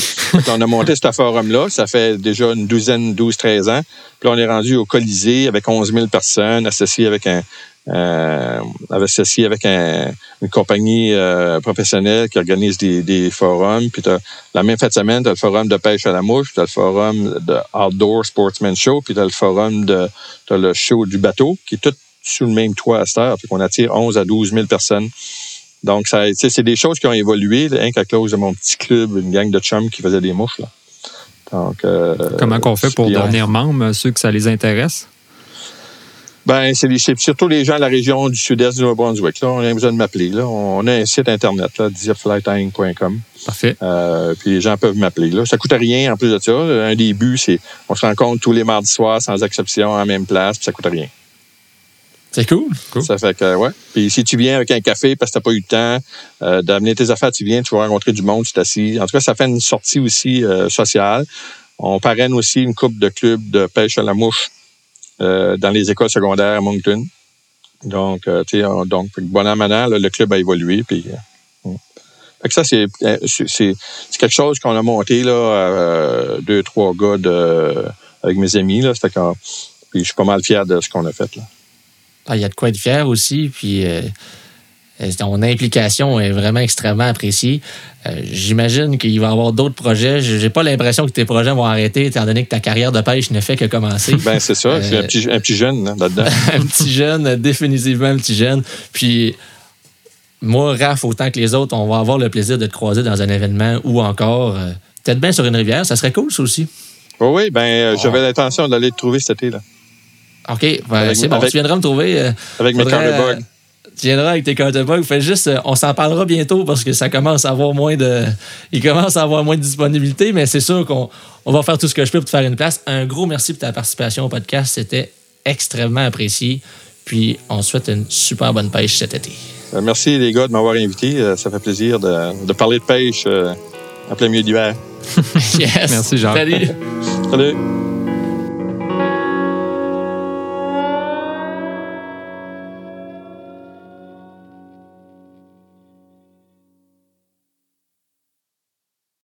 on a monté ce forum-là. Ça fait déjà une douzaine, 12, 13 ans. Puis on est rendu au Colisée avec 11 000 personnes associées avec un, euh, associé avec une compagnie euh, professionnelle qui organise des, des forums. Puis la même fin de semaine, tu as le forum de pêche à la mouche, tu as le forum de Outdoor Sportsman Show, puis tu as le forum de as le show du bateau, qui est tout sous le même toit à cette heure. Qu'on attire 11 à 12 000 personnes. Donc, ça, c'est des choses qui ont évolué, rien qu'à cause de mon petit club, une gang de chums qui faisait des mouches. Là. Donc, euh, Comment qu'on fait pour devenir membre, ceux que ça les intéresse? Ben, c'est surtout les gens de la région du sud-est du Nouveau-Brunswick. Là, on a besoin de m'appeler. Là. On a un site internet, là, Parfait. Euh, puis les gens peuvent m'appeler. Là. Ça coûte rien en plus de ça. Un début, c'est on se rencontre tous les mardis soirs sans exception en même place, puis ça coûte rien. C'est cool. Ça fait que, ouais. Puis si tu viens avec un café parce que tu n'as pas eu le temps euh, d'amener tes affaires, tu viens, tu vas rencontrer du monde, tu t'assis. En tout cas, ça fait une sortie aussi euh, sociale. On parraine aussi une coupe de clubs de pêche à la mouche euh, dans les écoles secondaires à Moncton. Donc, tu sais, donc, bon an, le club a évolué. Puis, euh, fait que ça, c'est, quelque chose qu'on a monté, là, deux, trois gars avec mes amis, là. C'était quand, puis je suis pas mal fier de ce qu'on a fait, là. Ah, il y a de quoi être fier aussi. Puis, euh, ton implication est vraiment extrêmement appréciée. Euh, j'imagine qu'il va y avoir d'autres projets. J'ai pas l'impression que tes projets vont arrêter, étant donné que ta carrière de pêche ne fait que commencer. Ben c'est ça. C'est un, petit, un petit jeune là-dedans. un petit jeune, définitivement un petit jeune. Puis moi, Raph, autant que les autres, on va avoir le plaisir de te croiser dans un événement ou encore euh, peut-être bien sur une rivière. Ça serait cool, ça aussi. Oui, oui. Ben, j'avais l'intention d'aller te trouver cet été. là. OK. Ben, c'est bon. tu viendras me trouver. avec mes carnets tu viendras avec tes counterbugs. Fais juste, euh, on s'en parlera bientôt parce que ça commence à avoir moins de, il commence à avoir moins de disponibilité, mais c'est sûr qu'on on va faire tout ce que je peux pour te faire une place. Un gros merci pour ta participation au podcast. C'était extrêmement apprécié. Puis, on souhaite une super bonne pêche cet été. Euh, merci, les gars, de m'avoir invité. Euh, ça fait plaisir de, parler de pêche en plein milieu d'hiver. yes. Merci, Jean. Salut. Salut.